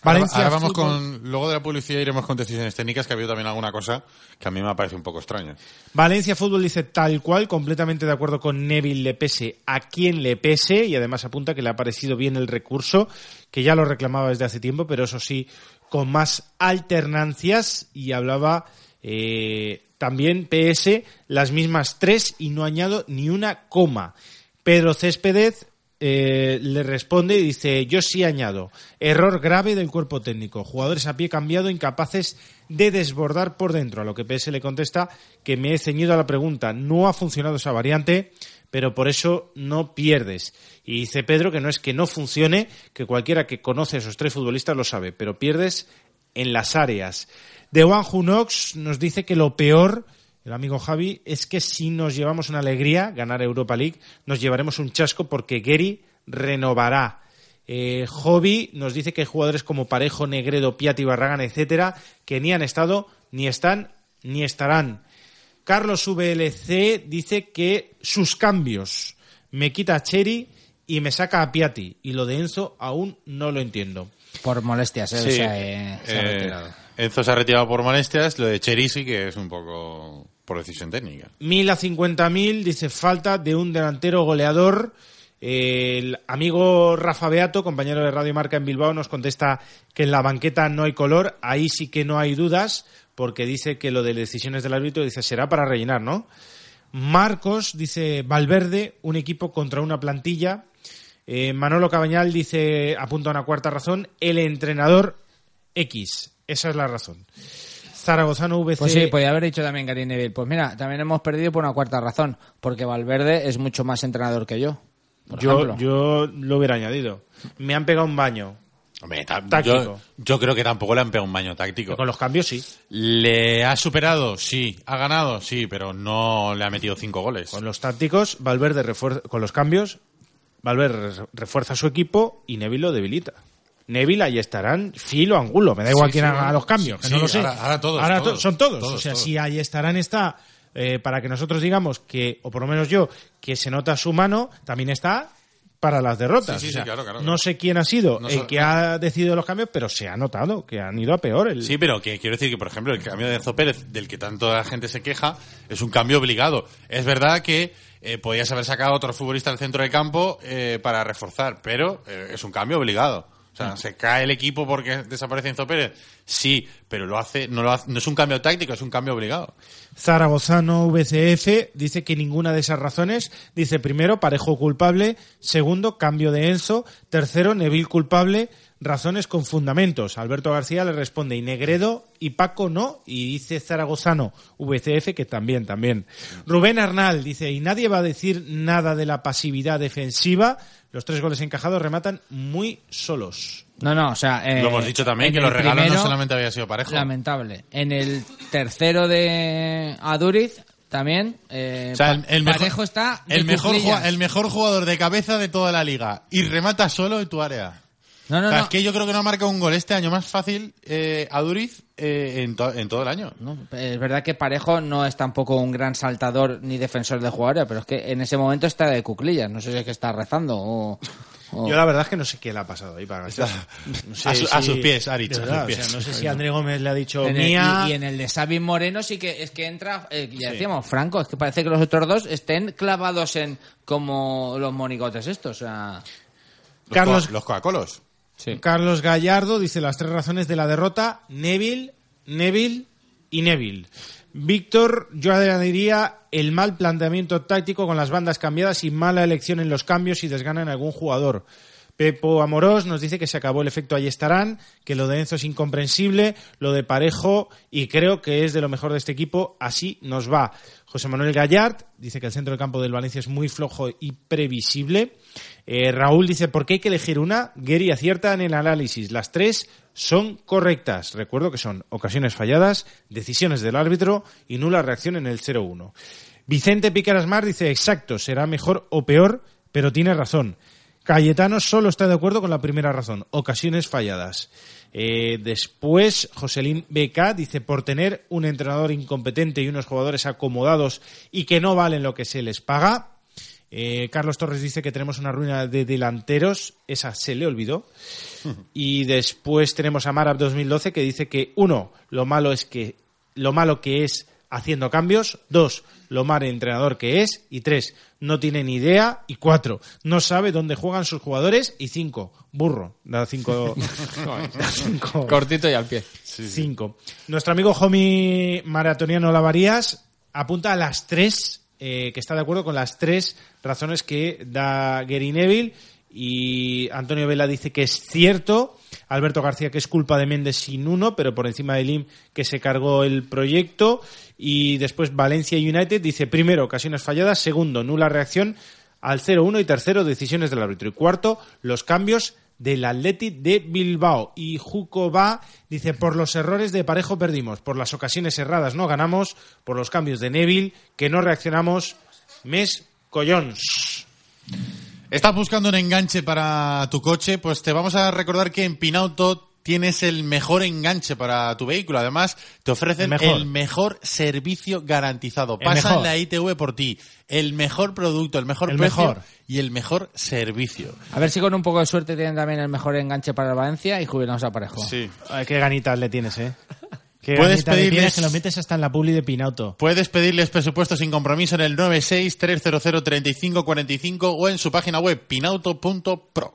Ahora, Valencia ahora vamos con. Luego de la publicidad iremos con decisiones técnicas, que ha habido también alguna cosa que a mí me parece un poco extraña. Valencia Fútbol dice tal cual, completamente de acuerdo con Neville le pese a quien le pese y además apunta que le ha parecido bien el recurso, que ya lo reclamaba desde hace tiempo, pero eso sí, con más alternancias y hablaba eh, también PS las mismas tres y no añado ni una coma. Pedro Céspedes eh, le responde y dice, yo sí añado, error grave del cuerpo técnico, jugadores a pie cambiado incapaces de desbordar por dentro, a lo que PS le contesta que me he ceñido a la pregunta, no ha funcionado esa variante, pero por eso no pierdes. Y dice Pedro que no es que no funcione, que cualquiera que conoce a esos tres futbolistas lo sabe, pero pierdes en las áreas. De Juan Junox nos dice que lo peor el amigo Javi, es que si nos llevamos una alegría, ganar Europa League, nos llevaremos un chasco porque Gary renovará. Eh, Jovi nos dice que hay jugadores como Parejo, Negredo, Piatti, Barragán, etcétera, que ni han estado, ni están, ni estarán. Carlos VLC dice que sus cambios me quita a Cheri y me saca a Piatti. Y lo de Enzo aún no lo entiendo. Por molestias, ¿eh? Sí, o sea, eh, se ha eh, retirado. Enzo se ha retirado por molestias, lo de Cherisi, que es un poco por decisión técnica. Mil a cincuenta mil, dice falta de un delantero goleador. El amigo Rafa Beato, compañero de Radio Marca en Bilbao, nos contesta que en la banqueta no hay color. Ahí sí que no hay dudas, porque dice que lo de decisiones del árbitro dice será para rellenar, ¿no? Marcos dice Valverde, un equipo contra una plantilla. Eh, Manolo Cabañal dice, apunta una cuarta razón, el entrenador X. Esa es la razón. Zaragozano VC. Pues sí, podía haber dicho también Gary Neville. Pues mira, también hemos perdido por una cuarta razón, porque Valverde es mucho más entrenador que yo. Yo, yo lo hubiera añadido. Me han pegado un baño. Hombre. Yo, yo creo que tampoco le han pegado un baño táctico. Con los cambios sí. ¿Le ha superado? Sí. ¿Ha ganado? Sí, pero no le ha metido cinco goles. Con los tácticos, Valverde refuerza, con los cambios, Valverde re- refuerza su equipo y Neville lo debilita. Neville ahí estarán filo angulo, me da igual Sí, quién sí, haga los cambios, que no lo sé. ahora- ahora todos, to- todos, son todos. todos, o sea, si ahí estarán está eh, para que nosotros digamos que, o por lo menos yo, que se nota su mano, también está para las derrotas. Sí, sí, O sea, sí, claro, claro, No sé quién ha sido No el que ha decidido los cambios, pero se ha notado que han ido a peor. El... Sí, pero que quiero decir que, por ejemplo, el cambio de Enzo Pérez, del que tanto la gente se queja, es un cambio obligado. Es verdad que eh, podías haber sacado a otro futbolista al centro de campo eh, para reforzar, pero eh, es un cambio obligado. ¿Se cae el equipo porque desaparece Enzo Pérez? Sí, pero lo hace, no, lo hace, no es un cambio táctico, es un cambio obligado. Zaragozano VCF dice que ninguna de esas razones. Dice primero, parejo culpable. Segundo, cambio de Enzo. Tercero, Neville culpable. Razones con fundamentos. Alberto García le responde y Negredo y Paco no. Y dice Zaragozano VCF que también, también. Rubén Arnal dice y nadie va a decir nada de la pasividad defensiva. Los tres goles encajados rematan muy solos. No, no, o sea... eh, lo hemos dicho también, que los regalos no solamente había sido parejo. Lamentable. En el tercero de Aduriz, también, eh, O sea, el, mejor, está el, mejor, el mejor jugador de cabeza de toda la liga y remata solo en tu área. No, no, O sea, no. es que yo creo que no ha marcado un gol este año más fácil eh, a Duriz eh, en, to- en todo el año. No, es verdad que Parejo no es tampoco un gran saltador ni defensor de jugadores, pero es que en ese momento está de cuclillas. No sé si es que está rezando o... o- Yo la verdad es que no sé qué le ha pasado ahí para. No sé A su- a sus pies, Aritz, de a verdad, sus o sea, pies. no sé si André Gómez le ha dicho En el- mía. y, y en el de Xavi Moreno sí que es que entra, eh, ya decíamos, Franco, es que parece que los otros dos estén clavados en como los monigotes estos, o sea... Los, Carlos- co- los Coca-Colos. Carlos Gallardo dice las tres razones de la derrota, Neville, Neville y Neville. Víctor, yo añadiría el mal planteamiento táctico con las bandas cambiadas y mala elección en los cambios y desgana en algún jugador. Pepo Amorós nos dice que se acabó el efecto Ahí estarán, que lo de Enzo es incomprensible, lo de Parejo y creo que es de lo mejor de este equipo, así nos va. José Manuel Gallard dice que el centro del campo del Valencia es muy flojo y previsible. Eh, Raúl dice, ¿por qué hay que elegir una? Gary acierta en el análisis. Las tres son correctas. Recuerdo que son ocasiones falladas, decisiones del árbitro y nula reacción en el 0-1. Vicente Picarasmar dice, exacto, será mejor o peor, pero tiene razón. Cayetano solo está de acuerdo con la primera razón, ocasiones falladas. Eh, después, Joselín BK dice, por tener un entrenador incompetente y unos jugadores acomodados y que no valen lo que se les paga. Eh, Carlos Torres dice que tenemos una ruina de delanteros. Esa se le olvidó. Y después tenemos a Marab 2012 que dice que, uno, lo malo es que lo malo que es haciendo cambios, dos, lo mal entrenador que es, y tres, no tiene ni idea, y cuatro, no sabe dónde juegan sus jugadores, y cinco, burro, da cinco, da cinco- Cortito y al pie. cinco. Nuestro amigo Homie Maratoniano Lavarías apunta a las tres, eh, que está de acuerdo con las tres razones que da Gary Neville. Y Antonio Vela dice que es cierto, Alberto García que es culpa de Méndez sin uno, pero por encima de Lim que se cargó el proyecto y después Valencia United dice primero ocasiones falladas, segundo nula reacción al 0-1 y tercero decisiones del árbitro y cuarto los cambios del Athletic de Bilbao. Y Juco va, dice, por los errores de Parejo perdimos, por las ocasiones erradas no ganamos, por los cambios de Neville, que no reaccionamos, mes collons. ¿Estás buscando un enganche para tu coche? Pues te vamos a recordar que en Pinauto tienes el mejor enganche para tu vehículo. Además, te ofrecen El el mejor. servicio garantizado. Pasan la ITV por ti. El mejor producto, el mejor El precio mejor. y el mejor servicio. A ver si con un poco de suerte tienen también el mejor enganche para Valencia y jubilamos a Parejo. Sí. Ay, qué ganitas le tienes, ¿eh? Qué Puedes pedirles- que lo metes hasta en la publi de Pinauto. Puedes pedirles presupuesto sin compromiso en el 963003545 o en su página web pinauto.pro.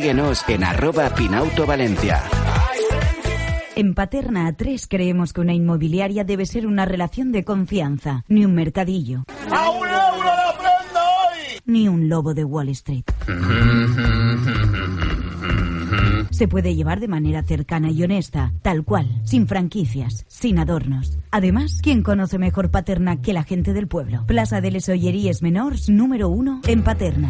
síguenos en arroba Pinauto Valencia. En Paterna A3 creemos que una inmobiliaria debe ser una relación de confianza, ni un mercadillo. Ni un lobo de Wall Street. Se puede llevar de manera cercana y honesta, tal cual, sin franquicias, sin adornos. Además, ¿quién conoce mejor Paterna que la gente del pueblo? Plaza de les Olleries Menors número uno en Paterna.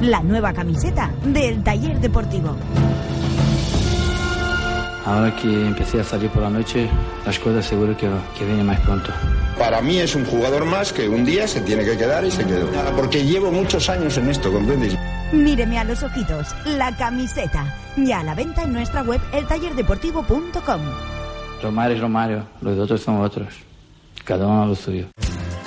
La nueva camiseta del taller deportivo. Ahora que empecé a salir por la noche, las cosas seguro que, que vienen más pronto. Para mí es un jugador más que un día se tiene que quedar y se quedó. Porque llevo muchos años en esto, ¿comprendes? Míreme a los ojitos, la camiseta. Ya a la venta en nuestra web eltallerdeportivo.com. Romario es Romario, los otros son otros. Cada uno lo suyo.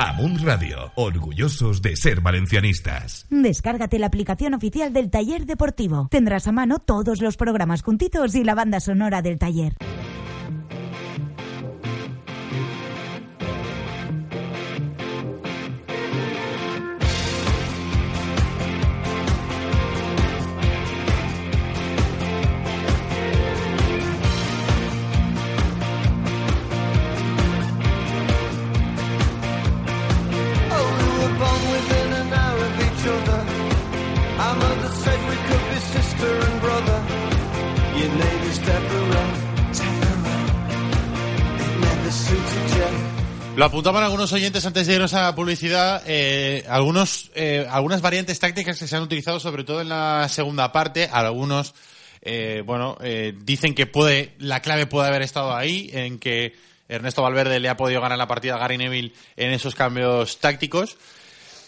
Amun Radio, orgullosos de ser valencianistas. Descárgate la aplicación oficial del taller deportivo. Tendrás a mano todos los programas juntitos y la banda sonora del taller. Lo apuntaban algunos oyentes antes de irnos a la publicidad, eh, algunos, eh, algunas variantes tácticas que se han utilizado sobre todo en la segunda parte, algunos, eh, bueno, eh, dicen que puede, la clave puede haber estado ahí, en que Ernesto Valverde le ha podido ganar la partida a Gary Neville en esos cambios tácticos.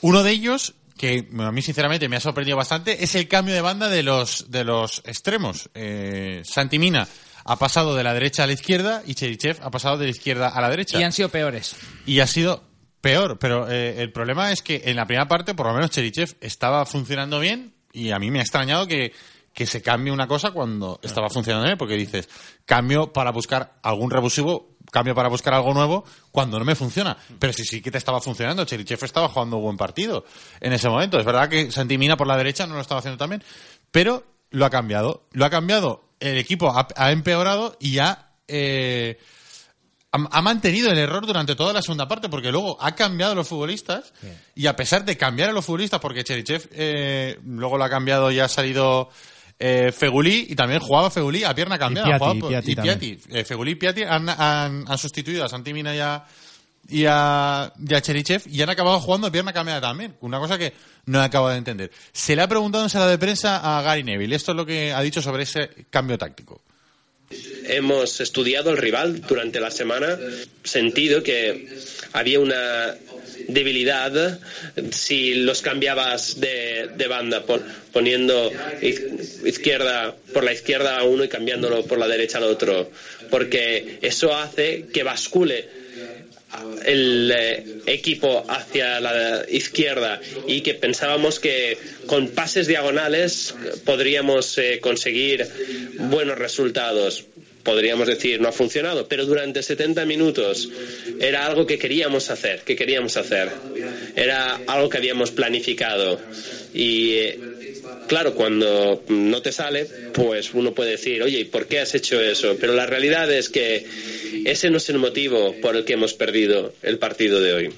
Uno de ellos, que a mí sinceramente me ha sorprendido bastante, es el cambio de banda de los, de los extremos. Eh, Santi Mina ha pasado de la derecha a la izquierda y Cherichev ha pasado de la izquierda a la derecha. Y han sido peores. Y ha sido peor, pero eh, el problema es que en la primera parte, por lo menos Cherichev estaba funcionando bien y a mí me ha extrañado que, que se cambie una cosa cuando estaba funcionando bien, porque dices, cambio para buscar algún revulsivo, cambio para buscar algo nuevo cuando no me funciona. Pero si sí que te estaba funcionando, Cherichev estaba jugando un buen partido en ese momento. Es verdad que Santimina por la derecha no lo estaba haciendo también, pero lo ha cambiado. Lo ha cambiado, el equipo ha, ha empeorado y ha... eh, ha, ha mantenido el error durante toda la segunda parte, porque luego ha cambiado a los futbolistas, y a pesar de cambiar a los futbolistas, porque Cherichev eh, luego lo ha cambiado y ha salido eh, Fegulí, y también jugaba Fegulí a pierna cambiada. Piatti, jugaba Piatti y Piatti. Eh, Fegulí y Piatti han, han- han sustituido a Santi Mina y a, y a, y a Cherichev, y han acabado jugando pierna cambiada también, una cosa que no acabo de entender. Se le ha preguntado en sala de prensa a Gary Neville, esto es lo que ha dicho sobre ese cambio táctico. Hemos estudiado el rival durante la semana, sentido que había una debilidad si los cambiabas de, de banda, pon- poniendo iz- izquierda por la izquierda a uno y cambiándolo por la derecha al otro, porque eso hace que bascule el eh, equipo hacia la izquierda y que pensábamos que con pases diagonales podríamos eh, conseguir buenos resultados. Podríamos decir, no ha funcionado, pero durante 70 minutos era algo que queríamos hacer, que queríamos hacer. Era algo que habíamos planificado. Y eh, claro, cuando no te sale, pues uno puede decir, oye, ¿y por qué has hecho eso? Pero la realidad es que ese no es el motivo por el que hemos perdido el partido de hoy.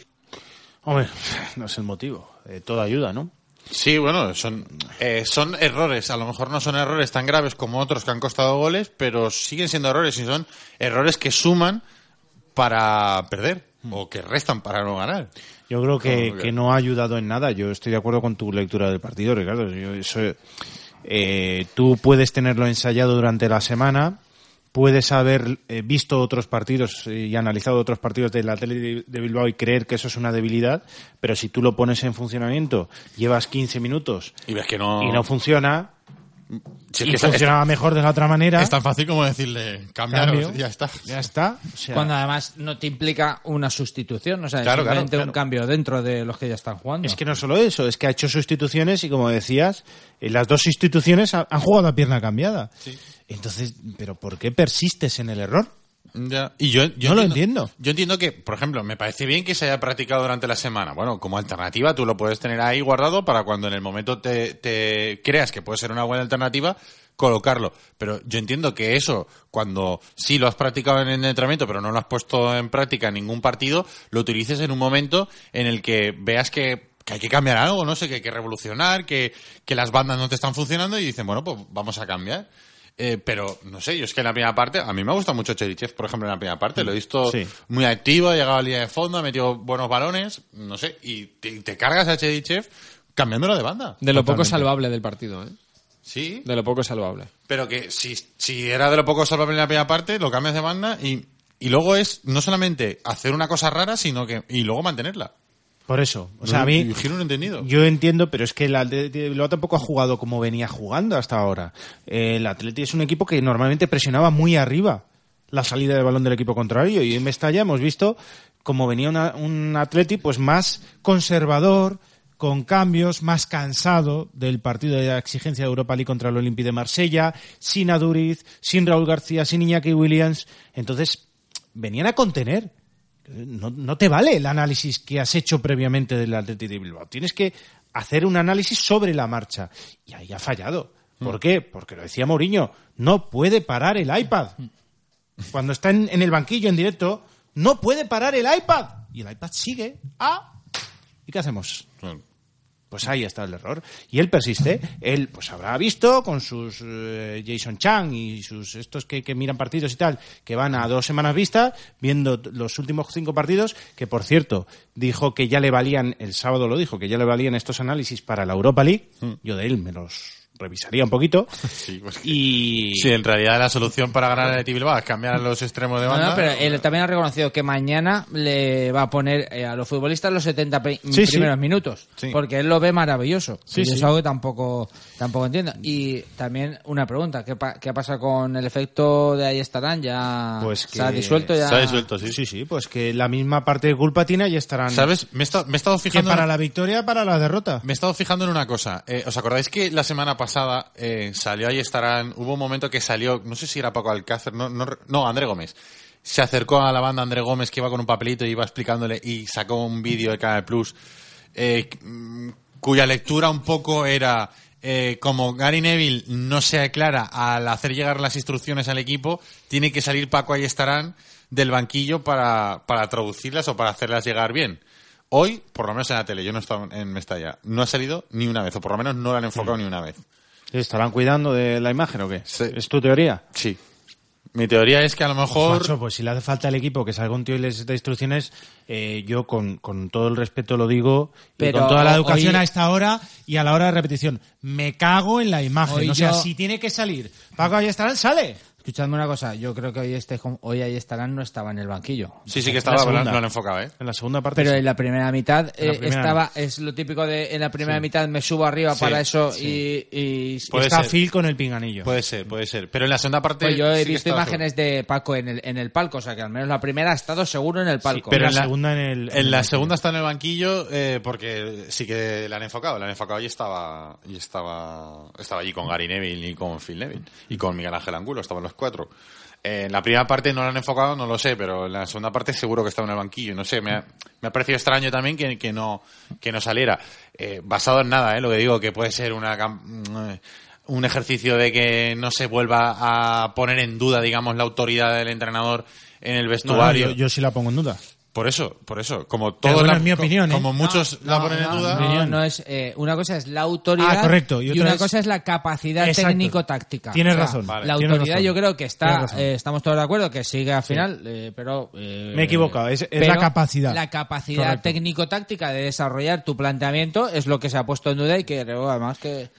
Hombre, no es el motivo. Eh, todo ayuda, ¿no? Sí, bueno, son, eh, son errores. A lo mejor no son errores tan graves como otros que han costado goles, pero siguen siendo errores y son errores que suman para perder o que restan para no ganar. Yo creo que, Claro, que no ha ayudado en nada. Yo estoy de acuerdo con tu lectura del partido, Ricardo. Yo- eso, eh, tú puedes tenerlo ensayado durante la semana, puedes haber eh, visto otros partidos y analizado otros partidos del Atlético de Bilbao y creer que eso es una debilidad, pero si tú lo pones en funcionamiento, llevas 15 minutos Y ves que no... y no funciona, Si es y que está- funcionaba mejor de la otra manera, Es tan fácil como decirle, cambiaros, ya está. ya está. O sea, Cuando además no te implica una sustitución, o sea, Claro, claro, simplemente claro. un cambio dentro de los que ya están jugando. Es que no solo eso, es que ha hecho sustituciones y como decías, eh, las dos sustituciones ha- han jugado a pierna cambiada. Entonces, ¿pero por qué persistes en el error? Ya. Y yo, yo No lo entiendo. Yo entiendo que, por ejemplo, me parece bien que se haya practicado durante la semana. Bueno, como alternativa tú lo puedes tener ahí guardado para cuando en el momento te, te creas que puede ser una buena alternativa, colocarlo. Pero yo entiendo que eso, cuando sí lo has practicado en el entrenamiento, pero no lo has puesto en práctica en ningún partido, lo utilices en un momento en el que veas que, que hay que cambiar algo, no sé, que hay que revolucionar, que, que las bandas no te están funcionando y dicen, bueno, pues vamos a cambiar. Eh, pero no sé, yo es que en la primera parte, a mí me gusta mucho Cherichev, por ejemplo, en la primera parte. Lo he visto Sí. muy activo, ha llegado a línea de fondo, ha metido buenos balones, no sé, y te, te cargas a Cherichev cambiándolo de banda. De lo poco salvable del partido, ¿eh? Sí, De lo poco salvable. pero que si, si era de lo poco salvable en la primera parte, lo cambias de banda y, y luego es no solamente hacer una cosa rara, sino que y luego mantenerla. Por eso. O sea, a mí... Yo giro no he entendido. Yo entiendo, pero es que el Atleti de Bilbao tampoco ha jugado como venía jugando hasta ahora. Eh, El Atleti es un equipo que normalmente presionaba muy arriba la salida de balón del equipo contrario y en Mestalla hemos visto como venía una- un Atleti pues más conservador, con cambios, más cansado del partido de la exigencia de Europa League contra el Olympique de Marsella, sin Aduriz, sin Raúl García, sin Iñaki Williams. Entonces, venían a contener. No, no te vale el análisis que has hecho previamente del Atlético de Bilbao. Tienes que hacer un análisis sobre la marcha. Y ahí ha fallado. ¿Por qué? Porque lo decía Mourinho, no puede parar el iPad. Cuando está en, en el banquillo en directo, no puede parar el iPad. Y el iPad sigue. Ah. ¿Y qué hacemos? Pues ahí está el error. Y él persiste. Él pues habrá visto con sus eh, Jason Chang y sus estos que, que miran partidos y tal, que van a dos semanas vista, viendo los últimos cinco partidos, que por cierto, dijo que ya le valían, el sábado lo dijo, que ya le valían estos análisis para la Europa League. Yo de él me los revisaría un poquito. Sí, pues Y Sí, en realidad la solución para ganar el Bilbao es cambiar los extremos de banda. no, pero él también ha reconocido que mañana le va a poner eh, a los futbolistas los 70 pe- Sí, sí. primeros minutos. Sí. Porque él lo ve maravilloso. Sí, y sí. es algo que tampoco, tampoco entiendo. Y también una pregunta. ¿Qué, pa- qué ha pasado con el efecto de ahí estarán? ¿Ya pues que se ha disuelto? Ya... Se ha disuelto, sí. Sí, sí, pues que la misma parte de culpa tiene y estarán. ¿Sabes? Me he, estado- me he estado Que fijando... para la victoria, para la derrota. Me he estado fijando en una cosa. Eh, ¿Os acordáis que la semana pasada eh, salió ahí estarán? Hubo un momento que salió, no sé si era Paco Alcácer, no, no, no, André Gómez. Se acercó a la banda André Gómez que iba con un papelito y iba explicándole y sacó un vídeo de Canal Plus eh, mm, cuya lectura un poco era eh, como Gary Neville no se aclara al hacer llegar las instrucciones al equipo, tiene que salir Paco ahí estarán del banquillo para, para traducirlas o para hacerlas llegar bien. Hoy, por lo menos en la tele, yo no he estado en Mestalla, no ha salido ni una vez, o por lo menos no la han enfocado ni una vez. ¿Estarán cuidando de la imagen o qué? Sí. ¿Es tu teoría? Sí. Mi teoría es que a lo mejor... Macho, pues si le hace falta al equipo que salga un tío y les dé instrucciones, eh, yo con, con todo el respeto lo digo, y con toda la educación hoy- a esta hora y a la hora de repetición. Me cago en la imagen. Hoy o sea, yo- si tiene que salir, Paco ahí estarán, sale. Escuchadme una cosa. Yo creo que hoy, este, hoy ahí estarán no estaba en el banquillo. Sí, sí que estaba, no lo han enfocado, ¿eh? En la segunda parte. Pero sí. en la primera mitad la eh, primera estaba, es lo típico de en la primera mitad me subo arriba Sí, para eso sí. y, y- Puede está ser. Phil con el pinganillo. Puede ser, puede ser. Pero en la segunda parte... Pues yo he visto imágenes de Paco en el, en el palco, o sea que al menos la primera ha estado seguro en el palco. pero en la- segunda en el. En la segunda está en el banquillo eh, porque sí que la han enfocado. La han enfocado y estaba y estaba estaba allí con Gary Neville y con Phil Neville y con Miguel Ángel Angulo. Estaban los cuatro. Eh, en la primera parte no la han enfocado, no lo sé, pero en la segunda parte seguro que estaba en el banquillo. No sé, me ha, me ha parecido extraño también que, que no que no saliera. Eh, basado en nada, eh, lo que digo, que puede ser una cam- un ejercicio de que no se vuelva a poner en duda, digamos, la autoridad del entrenador en el no, vestuario. yo, yo sí la pongo en duda. Por eso, por eso. Como bueno, la- es mi co- opinión, ¿eh? Como muchos la No, ponen en no, duda. No, no es, eh, una cosa es la autoridad Ah, correcto, y una es- cosa es la capacidad Exacto. técnico-táctica. Tienes O sea, razón, vale. La tienes autoridad razón. yo creo que está, eh, estamos todos de acuerdo que sigue al final, eh, pero... eh, Me he equivocado, es- es la capacidad. La capacidad Correcto. técnico-táctica de desarrollar tu planteamiento es lo que se ha puesto en duda y que creo además que...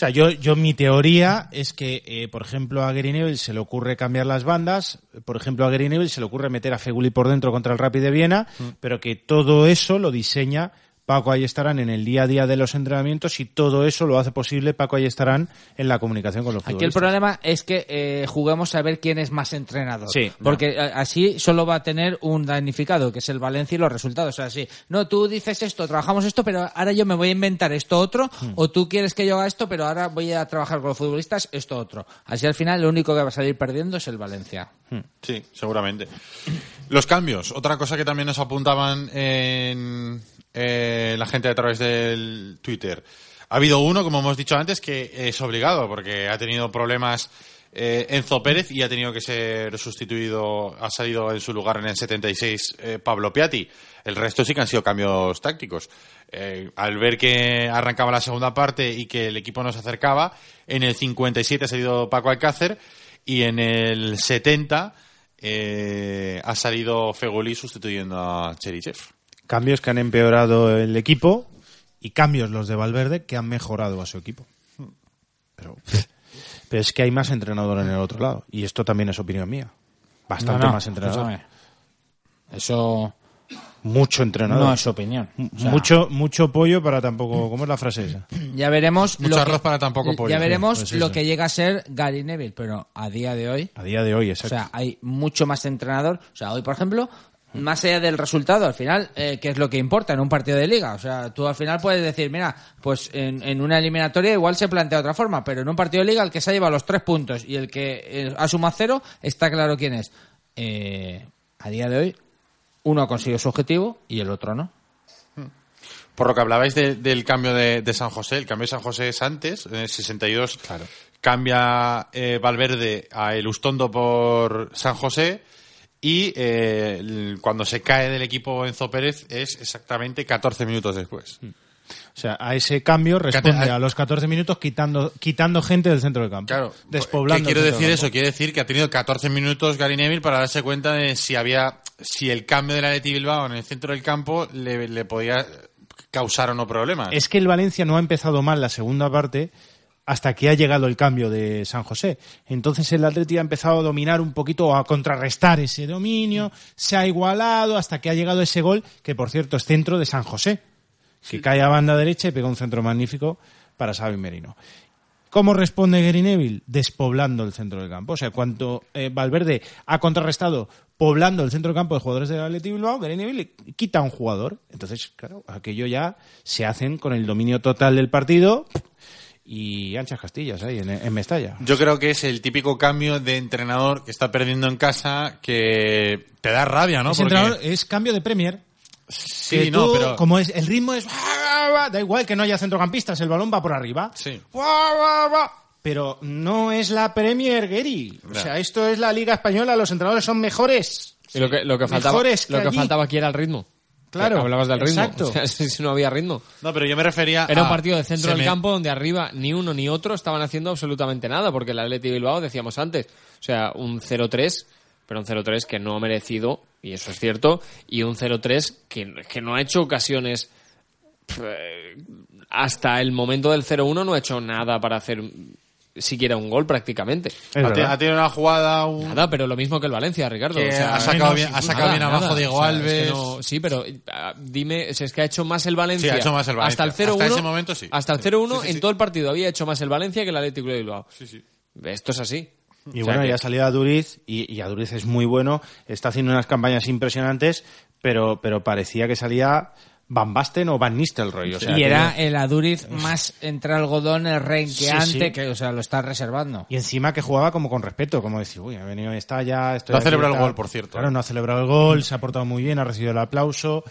O sea, yo, yo mi teoría es que, eh, por ejemplo, a Gary Neville se le ocurre cambiar las bandas, por ejemplo, a Gary Neville se le ocurre meter a Feguli por dentro contra el Rapid de Viena, Mm. pero que todo eso lo diseña Paco ahí estarán en el día a día de los entrenamientos y todo eso lo hace posible Paco ahí estarán en la comunicación con los Aquí el problema es que eh, juguemos a ver quién es más entrenador. Sí, Porque a- así solo va a tener un damnificado, que es el Valencia y los resultados. O sea, sí, no, tú dices esto, trabajamos esto, pero ahora yo me voy a inventar esto otro, Hmm. o tú quieres que yo haga esto, pero ahora voy a trabajar con los futbolistas esto otro. Así al final lo único que va a salir perdiendo es el Valencia. Sí, seguramente. Los cambios, otra cosa que también nos apuntaban en eh, la gente a través del Twitter. Ha habido uno, como hemos dicho antes, que es obligado porque ha tenido problemas eh, Enzo Pérez y ha tenido que ser sustituido, ha salido en su lugar en el 76 eh, Pablo Piatti. El resto sí que han sido cambios tácticos. Eh, al ver que arrancaba la segunda parte y que el equipo no se acercaba, en el 57 ha salido Paco Alcácer y en el 70 eh, ha salido Fegoli sustituyendo a Cherichev. Cambios que han empeorado el equipo y cambios los de Valverde que han mejorado a su equipo. Pero, pero es que hay más entrenador en el otro lado. Y esto también es opinión mía. Bastante No, no, más entrenador. escúchame. Eso Mucho entrenador. no es opinión. O sea, mucho, mucho pollo para tampoco. ¿Cómo es la frase esa? Ya veremos. Mucho arroz que- para tan poco pollo. Ya veremos Pues lo que llega a ser Gary Neville, pero a día de hoy A día de hoy, O exacto. sea, hay mucho más entrenador. O sea, hoy, por ejemplo, más allá del resultado, al final, eh, ¿qué es lo que importa en un partido de liga? O sea, tú al final puedes decir, mira, pues en, en una eliminatoria igual se plantea de otra forma, pero en un partido de liga el que se ha llevado los tres puntos y el que eh, ha sumado cero, está claro quién es. Eh, a día de hoy, uno ha conseguido su objetivo y el otro no. Por lo que hablabais de- del cambio de, de San José, el cambio de San José es antes, en el 62 cambia eh, Valverde a Elustondo por San José y eh, cuando se cae del equipo Enzo Pérez es exactamente 14 minutos después. O sea, a ese cambio responde a los 14 minutos quitando, quitando gente del centro del campo. Claro. Despoblando. ¿Qué quiero decir eso? Quiere decir que ha tenido 14 minutos Gary Neville para darse cuenta de si había, si el cambio de la Leti Bilbao en el centro del campo le, le podía causar o no problemas. Es que el Valencia no ha empezado mal la segunda parte hasta que ha llegado el cambio de San José. Entonces el Atleti ha empezado a dominar un poquito, a contrarrestar ese dominio, se ha igualado hasta que ha llegado ese gol, que por cierto es centro de San José, que cae a banda derecha y pega un centro magnífico para Xavi Merino. ¿Cómo responde Gary Neville? Despoblando el centro del campo. O sea, cuanto eh, Valverde ha contrarrestado poblando el centro del campo de jugadores del Atleti Bilbao, Gary Neville le quita a un jugador. Entonces, claro, aquello ya se hacen con el dominio total del partido y anchas castillas ahí en, en Mestalla. Yo creo que es el típico cambio de entrenador que está perdiendo en casa que te da rabia, ¿no? Porque- entrenador es cambio de Premier. Sí, Que no, tú, pero- Como es, el ritmo es... Da igual que no haya centrocampistas, el balón va por arriba. Sí. Pero no es la Premier, Gary. O sea, esto es la Liga Española, los entrenadores son mejores. Y lo que, lo que faltaba, Mejores que lo que allí. faltaba aquí era el ritmo. Claro, Hablabas del ritmo. exacto. O sea, si no había ritmo. No, pero yo me refería Era un a- partido de centro se del me- campo donde arriba ni uno ni otro estaban haciendo absolutamente nada, porque el Atleti Bilbao, decíamos antes, o sea, un 0-3, pero un 0-3 que no ha merecido, y eso es cierto, y un 0-3 que, que no ha hecho ocasiones eh, hasta el momento del 0-1 no ha hecho nada para hacer siquiera un gol prácticamente. Ha, te- ha tenido una jugada, un- Nada, pero lo mismo que el Valencia, Ricardo. Que O sea, ha sacado bien- ha nada, sacado bien nada. abajo Diego O sea, es que Alves. no- sí, pero ah, dime, si es que ha hecho más el Valencia. Sí, ha hecho más el Valencia. Hasta el 0-1. Hasta ese momento sí. Hasta el Sí. 0-1 Sí, sí, en sí. todo el partido había hecho más el Valencia que el Atlético de Bilbao. Esto es así. Y O sea bueno, que- ya ha salido a Duriz y, y a Duriz es muy bueno, está haciendo unas campañas impresionantes, pero, pero parecía que salía Van Basten o Van Nistelrooy. O sea, y que- era el Aduriz más entre algodón, el renqueante, Sí, sí. que o sea, lo está reservando. Y encima que jugaba como con respeto, como decir, uy, ha venido, está ya... Estoy No ha celebrado el está". gol, por cierto. Claro, no ha celebrado el gol, se ha portado muy bien, ha recibido el aplauso.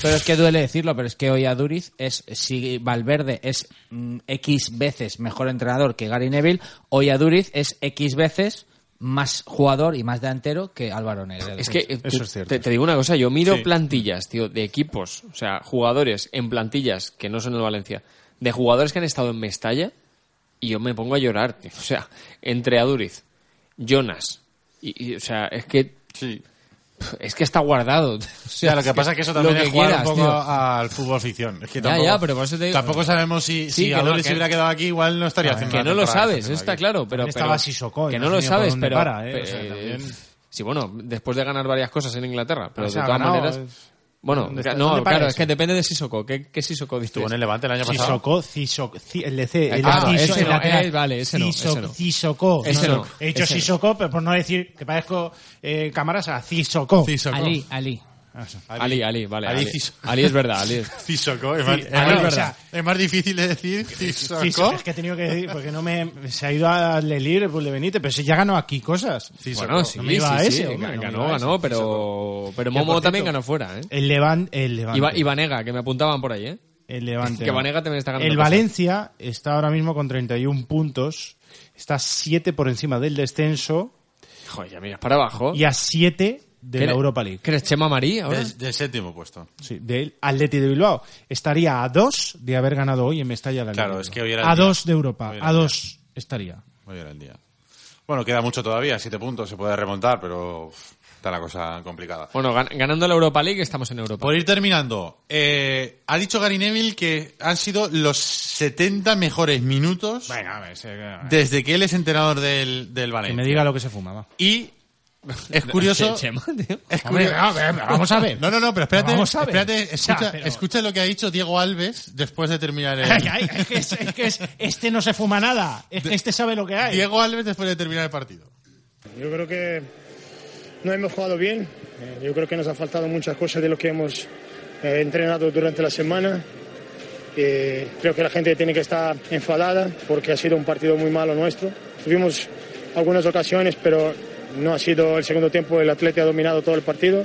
Pero es que duele decirlo, pero es que hoy Aduriz es, si Valverde es mm, X veces mejor entrenador que Gary Neville, hoy Aduriz es X veces más jugador y más delantero que Álvaro Negredo. Es que eh, te- Te, te digo una cosa, yo miro plantillas, tío, de equipos, o sea, jugadores en plantillas que no son el Valencia, de jugadores que han estado en Mestalla, y yo me pongo a llorar, tío. O sea, entre Aduriz, Jonas, y, y, o sea, es que. Es que está guardado. O sea, Ya, lo que pasa es que eso también lo es jugar quieras, un poco tío. al fútbol ficción. Es que Ya, tampoco, ya, pero por eso te digo- tampoco sabemos si, Sí, si que no, que- se hubiera quedado aquí, igual no estaría haciendo que no lo sabes, eso está aquí. claro, pero, También estaba pero- Sissoko, que no lo sabes, pero para, ¿eh? O sea, eh, también- sí, bueno, después de ganar varias cosas en Inglaterra, pero O sea, de todas maneras, es- bueno, no, ¿Dónde para claro, es que depende de Sissoko, ¿qué, qué Sissoko dices? Estuvo en el Levante el año pasado. Sissoko, Cisoko, Ci- el de C, el Ah, de Ciso- ese el no, lateral. eh, vale, ese no, Ciso- ese no. Ese no, He dicho. Sissoko, pero por no decir que parezco eh, cámaras a Cisoko. Ali, Ali. Ali, Ali, vale. Ali Ali, Cis- Ali es verdad, Ali es. Cisoko, es, más, Sí, es, o sea, es más difícil de decir Ciso- Cisoko. es que he tenido que decir, porque no me, se ha ido a Lelir, pues de Benítez, pero si ya ganó aquí cosas. Bueno, sí, no me iba sí, a sí, ese, hombre, no me ganó, iba a ese. ganó, pero, pero Momo también ganó fuera, ¿eh? El Levante, el Levante. Iba- y Vanega, que me apuntaban por ahí, ¿eh? El Levante. Que Vanega también está ganando El cosas. Valencia está ahora mismo con 31 puntos, está 7 por encima del descenso Joder, ya miras para abajo. y a 7 de ¿Qué la Europa League. ¿Que eres Chema Marí ahora? Del, del séptimo puesto. Sí, del Atleti de Bilbao. Estaría a 2 de haber ganado hoy en Mestalla la Claro, Liga. es que hoy era el A día. 2 de Europa, a 2 estaría. Hoy era el día. Bueno, queda mucho todavía, siete puntos, se puede remontar, pero uf, está la cosa complicada. Bueno, gan- ganando la Europa League estamos en Europa. Por ir terminando, eh, ha dicho Gary Neville que han sido los 70 mejores minutos Venga, a ver, se- desde que él es entrenador del, del que Valencia. me diga lo que se fuma. va. Y es curioso... Es curioso- vamos a ver. No, no, no, pero espérate, Vamos a ver. espérate, escucha, O sea, pero- escucha lo que ha dicho Diego Alves después de terminar el... Es que, es, es que es- este no se fuma nada. Es que este sabe lo que hay. Diego Alves después de terminar el partido. Yo creo que no hemos jugado bien. Eh, Yo creo que nos ha faltado muchas cosas de lo que hemos eh, entrenado durante la semana. Eh, creo que la gente tiene que estar enfadada porque ha sido un partido muy malo nuestro. Tuvimos algunas ocasiones, pero no ha sido el segundo tiempo. El Atleti ha dominado todo el partido.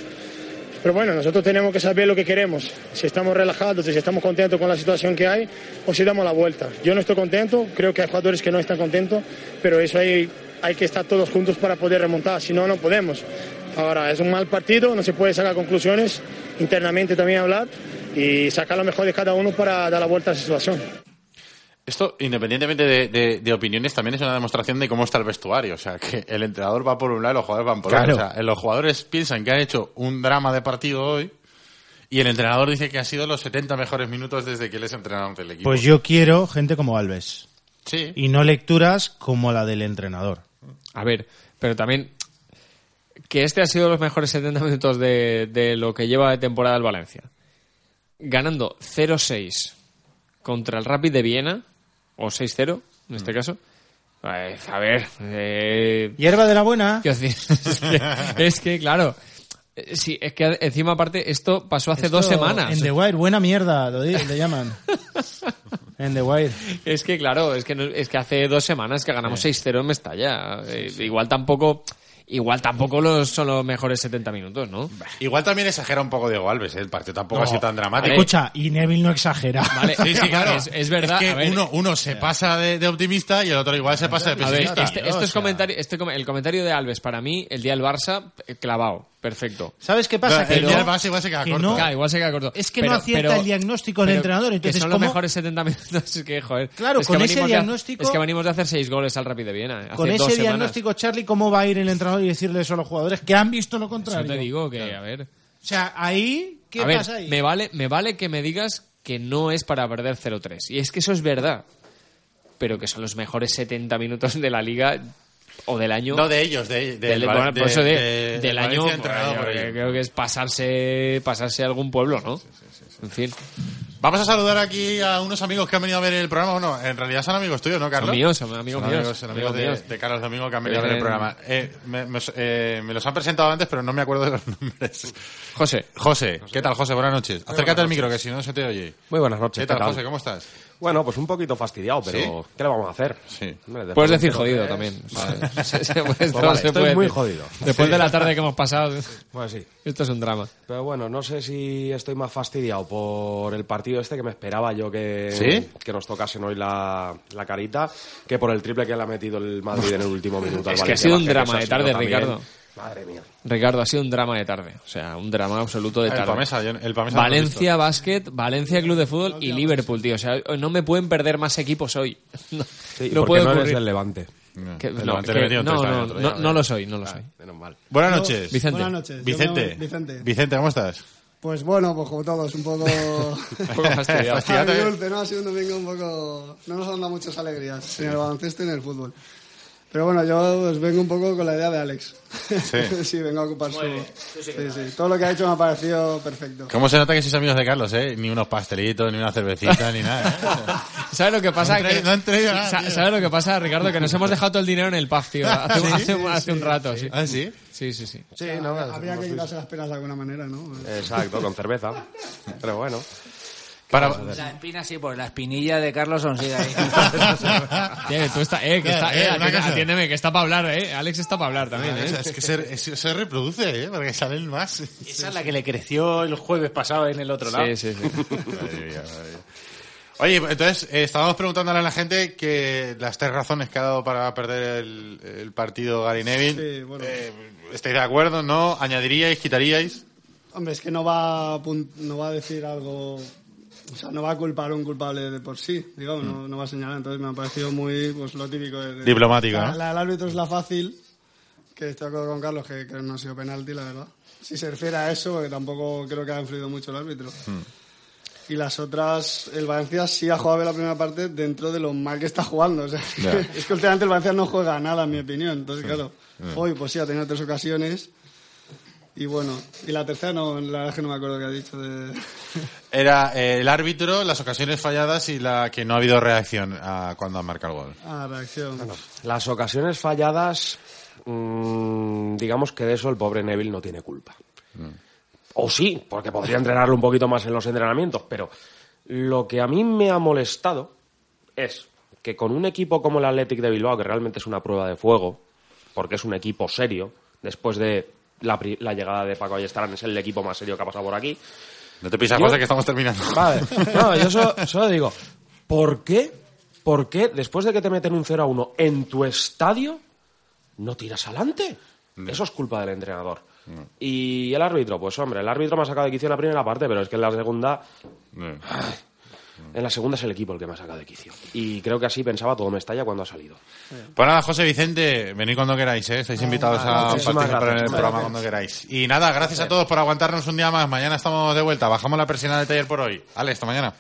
Pero bueno, nosotros tenemos que saber lo que queremos. Si estamos relajados, si estamos contentos con la situación que hay o si damos la vuelta. Yo no estoy contento, creo que hay jugadores que no están contentos, pero eso hay, hay que estar todos juntos para poder remontar, si no, no podemos. Ahora, es un mal partido, no se puede sacar conclusiones, internamente también hablar, y sacar lo mejor de cada uno para dar la vuelta a esa situación. Esto, independientemente de, de- de opiniones, también es una demostración de cómo está el vestuario. O sea, que el entrenador va por un lado y los jugadores van por Claro. otro. O sea, los jugadores piensan que han hecho un drama de partido hoy y el entrenador dice que han sido los 70 mejores minutos desde que él es entrenador del equipo. Pues yo quiero gente como Alves. Sí. Y no lecturas como la del entrenador. A ver, pero también que este ha sido los mejores 70 minutos de, de lo que lleva de temporada el Valencia. Ganando 0-6 contra el Rapid de Viena, o 6-0 en este caso. Eh, a ver, eh, Hierba de la buena. decir, es, que, es que, claro, eh, sí, es que encima aparte esto pasó hace Esto, dos semanas. En The Wire, buena mierda, lo le llaman. en The Wire. Es que claro, es que no- es que hace dos semanas que ganamos 6-0 en Mestalla. Eh, igual tampoco igual tampoco los, son los mejores 70 minutos, ¿no? Igual también exagera un poco Diego Alves, ¿eh? el partido tampoco No. ha sido tan dramático. Escucha, y Neville no exagera. Vale, Sí, sí, claro. Es, es verdad. que a ver, uno, uno se pasa de, de optimista y el otro igual se pasa de a ver, pesimista. este, esto es comentario, este, com- el comentario de Alves para mí, el día del Barça, clavado, perfecto. ¿Sabes qué pasa? No, que el no- igual se queda que corto. no- Claro, igual se queda corto. Es que no acierta el diagnóstico del entrenador, entonces, que son los mejores 70 minutos. Es que, joder. Claro, es que con ese de- diagnóstico- es que venimos de hacer seis goles al Rapid de Viena. Con dos ese diagnóstico, Charlie, ¿cómo va a ir el entrenador y decirle eso a los jugadores que han visto lo Eso contrario? te digo que, a ver. O sea, ahí, ¿qué a ver, pasa ahí? Me vale, me vale que me digas que no es para perder 0-3. Y es que eso es verdad. Pero que son los mejores 70 minutos de la liga o del año. No de ellos, de, de- del, del- bueno, de- por eso de- de- del año. Valencia entrenado por yo ellos. creo que es pasarse, pasarse a algún pueblo, ¿no? En fin. Vamos a saludar aquí a unos amigos que han venido a ver el programa. Bueno, en realidad son amigos tuyos, ¿no, Carlos? Son míos, son amigos Son míos, amigos, son amigos amigos de, míos. de Carlos Domingo que han venido a ver el Eh, programa. Eh, me, me- eh, me los han presentado antes, pero no me acuerdo de los nombres. José. José, ¿qué tal, José? Buenas noches. Acércate al micro, que si no se te oye. Muy buenas noches. ¿Qué tal, ¿qué tal? José? ¿Cómo estás? Bueno, pues un poquito fastidiado, pero ¿qué le vamos a hacer? Sí. Hombre, Puedes de decir jodido 0-3, también. Sea, se- se- Pues esto vale, se estoy puede muy decir. jodido. Después Sí. de la tarde que hemos pasado, Pues sí. esto es un drama. Pero bueno, no sé si estoy más fastidiado por el partido este que me esperaba yo que, ¿Sí? que nos tocasen hoy la, la carita, que por el triple que le ha metido el Madrid en el último minuto. al Es que ha Valencia sido un drama de tarde, Ricardo. Madre mía. Ricardo, ha sido un drama de tarde. O sea, un drama absoluto de El tarde. Pamesa, el Pamesa no lo he Valencia Basket, Valencia Club de Fútbol y Liverpool, tío. O sea, no me pueden perder más equipos hoy. No, Sí, no puede no eres del Levante. Que- El no, Levante que- no, no, el no, no lo soy, no lo soy. Menos mal. Buenas noches. Vicente. Buenas noches. Vicente. Vicente. Vicente, ¿cómo estás? Pues bueno, pues como todos, un poco... Un poco fastidiado. Agridulce, ¿no? Ha sido un domingo un poco... No nos han dado muchas alegrías, en el baloncesto y en el fútbol. Pero bueno, yo pues vengo un poco con la idea de Alex. Sí, vengo a ocupar su... Sí, sí. Todo lo que ha hecho me ha parecido perfecto. ¿Cómo se nota que sois amigos de Carlos, eh? Ni unos pastelitos, ni una cervecita, ni nada, ¿eh? ¿Sabes lo que pasa? No Que- no nada, tío. ¿Sabes lo que pasa, Ricardo? Que nos hemos dejado todo el dinero en el pub, tío. Hace, ¿Sí? hace- hace un rato, sí. ¿Ah, sí? Sí, sí, sí. Sí, no, Habría que quitarse las penas de alguna manera, ¿no? Exacto, con cerveza. Pero bueno. Para... La espina sí, pues la espinilla de Carlos aún sigue ahí. Tío, tú está, eh, que está, Eh, eh, atiende- cosa. atiéndeme, que está para hablar, eh. Alex está para hablar también, eh. Es que se, reproduce, ¿eh? Porque salen más. Esa es la que le creció el jueves pasado en el otro lado. Sí, sí, sí. Madre mía, madre mía. Oye, entonces, eh, estábamos preguntándole a la gente que las tres razones que ha dado para perder el, el partido Gary Neville. Sí, bueno. Eh, ¿Estáis de acuerdo? ¿No? ¿Añadiríais? ¿Quitaríais? Hombre, es que no va, a no va a decir algo... O sea, no va a culpar a un culpable de por sí, digamos, no, no va a señalar. Entonces me ha parecido muy, pues lo típico. de- de- Diplomático, La, la del árbitro es la fácil, que estoy de acuerdo con Carlos, que, que no ha sido penalti, la verdad. Si se refiere a eso, porque tampoco creo que ha influido mucho el árbitro. Y las otras, el Valencia sí ha jugado la primera parte dentro de lo mal que está jugando. O sea, Ya. es que últimamente el Valencia no juega nada, en mi opinión. Entonces, claro, hoy pues sí ha tenido tres ocasiones. Y bueno, y la tercera no, la verdad es que no me acuerdo qué ha dicho de... Era eh, el árbitro, las ocasiones falladas y la que no ha habido reacción a cuando han marcado el gol. Ah, reacción. Las ocasiones falladas, mm, digamos que de eso el pobre Neville no tiene culpa. O sí, porque podría entrenarlo un poquito más en los entrenamientos, pero lo que a mí me ha molestado es que con un equipo como el Athletic de Bilbao, que realmente es una prueba de fuego, porque es un equipo serio, después de la, llegada de Paco Ayestarán, es el equipo más serio que ha pasado por aquí. No te pisas, Yo- José, que estamos terminando. Vale, no, yo solo, solo digo, ¿por qué? ¿Por qué después de que te meten un 0 a 1 en tu estadio no tiras adelante? Eso es culpa del entrenador. Y el árbitro, pues hombre, el árbitro me ha sacado de quicio en la primera parte, pero es que en la segunda... Eh. ay, en la segunda es el equipo el que me ha sacado de quicio. Y creo que así pensaba todo me Mestalla cuando ha salido. Pues nada, José Vicente, venid cuando queráis, ¿eh? estáis invitados a participar en el programa cuando queráis. Y nada, gracias a todos por aguantarnos un día más. Mañana estamos de vuelta. Bajamos la presión del taller por hoy. Ale, hasta mañana.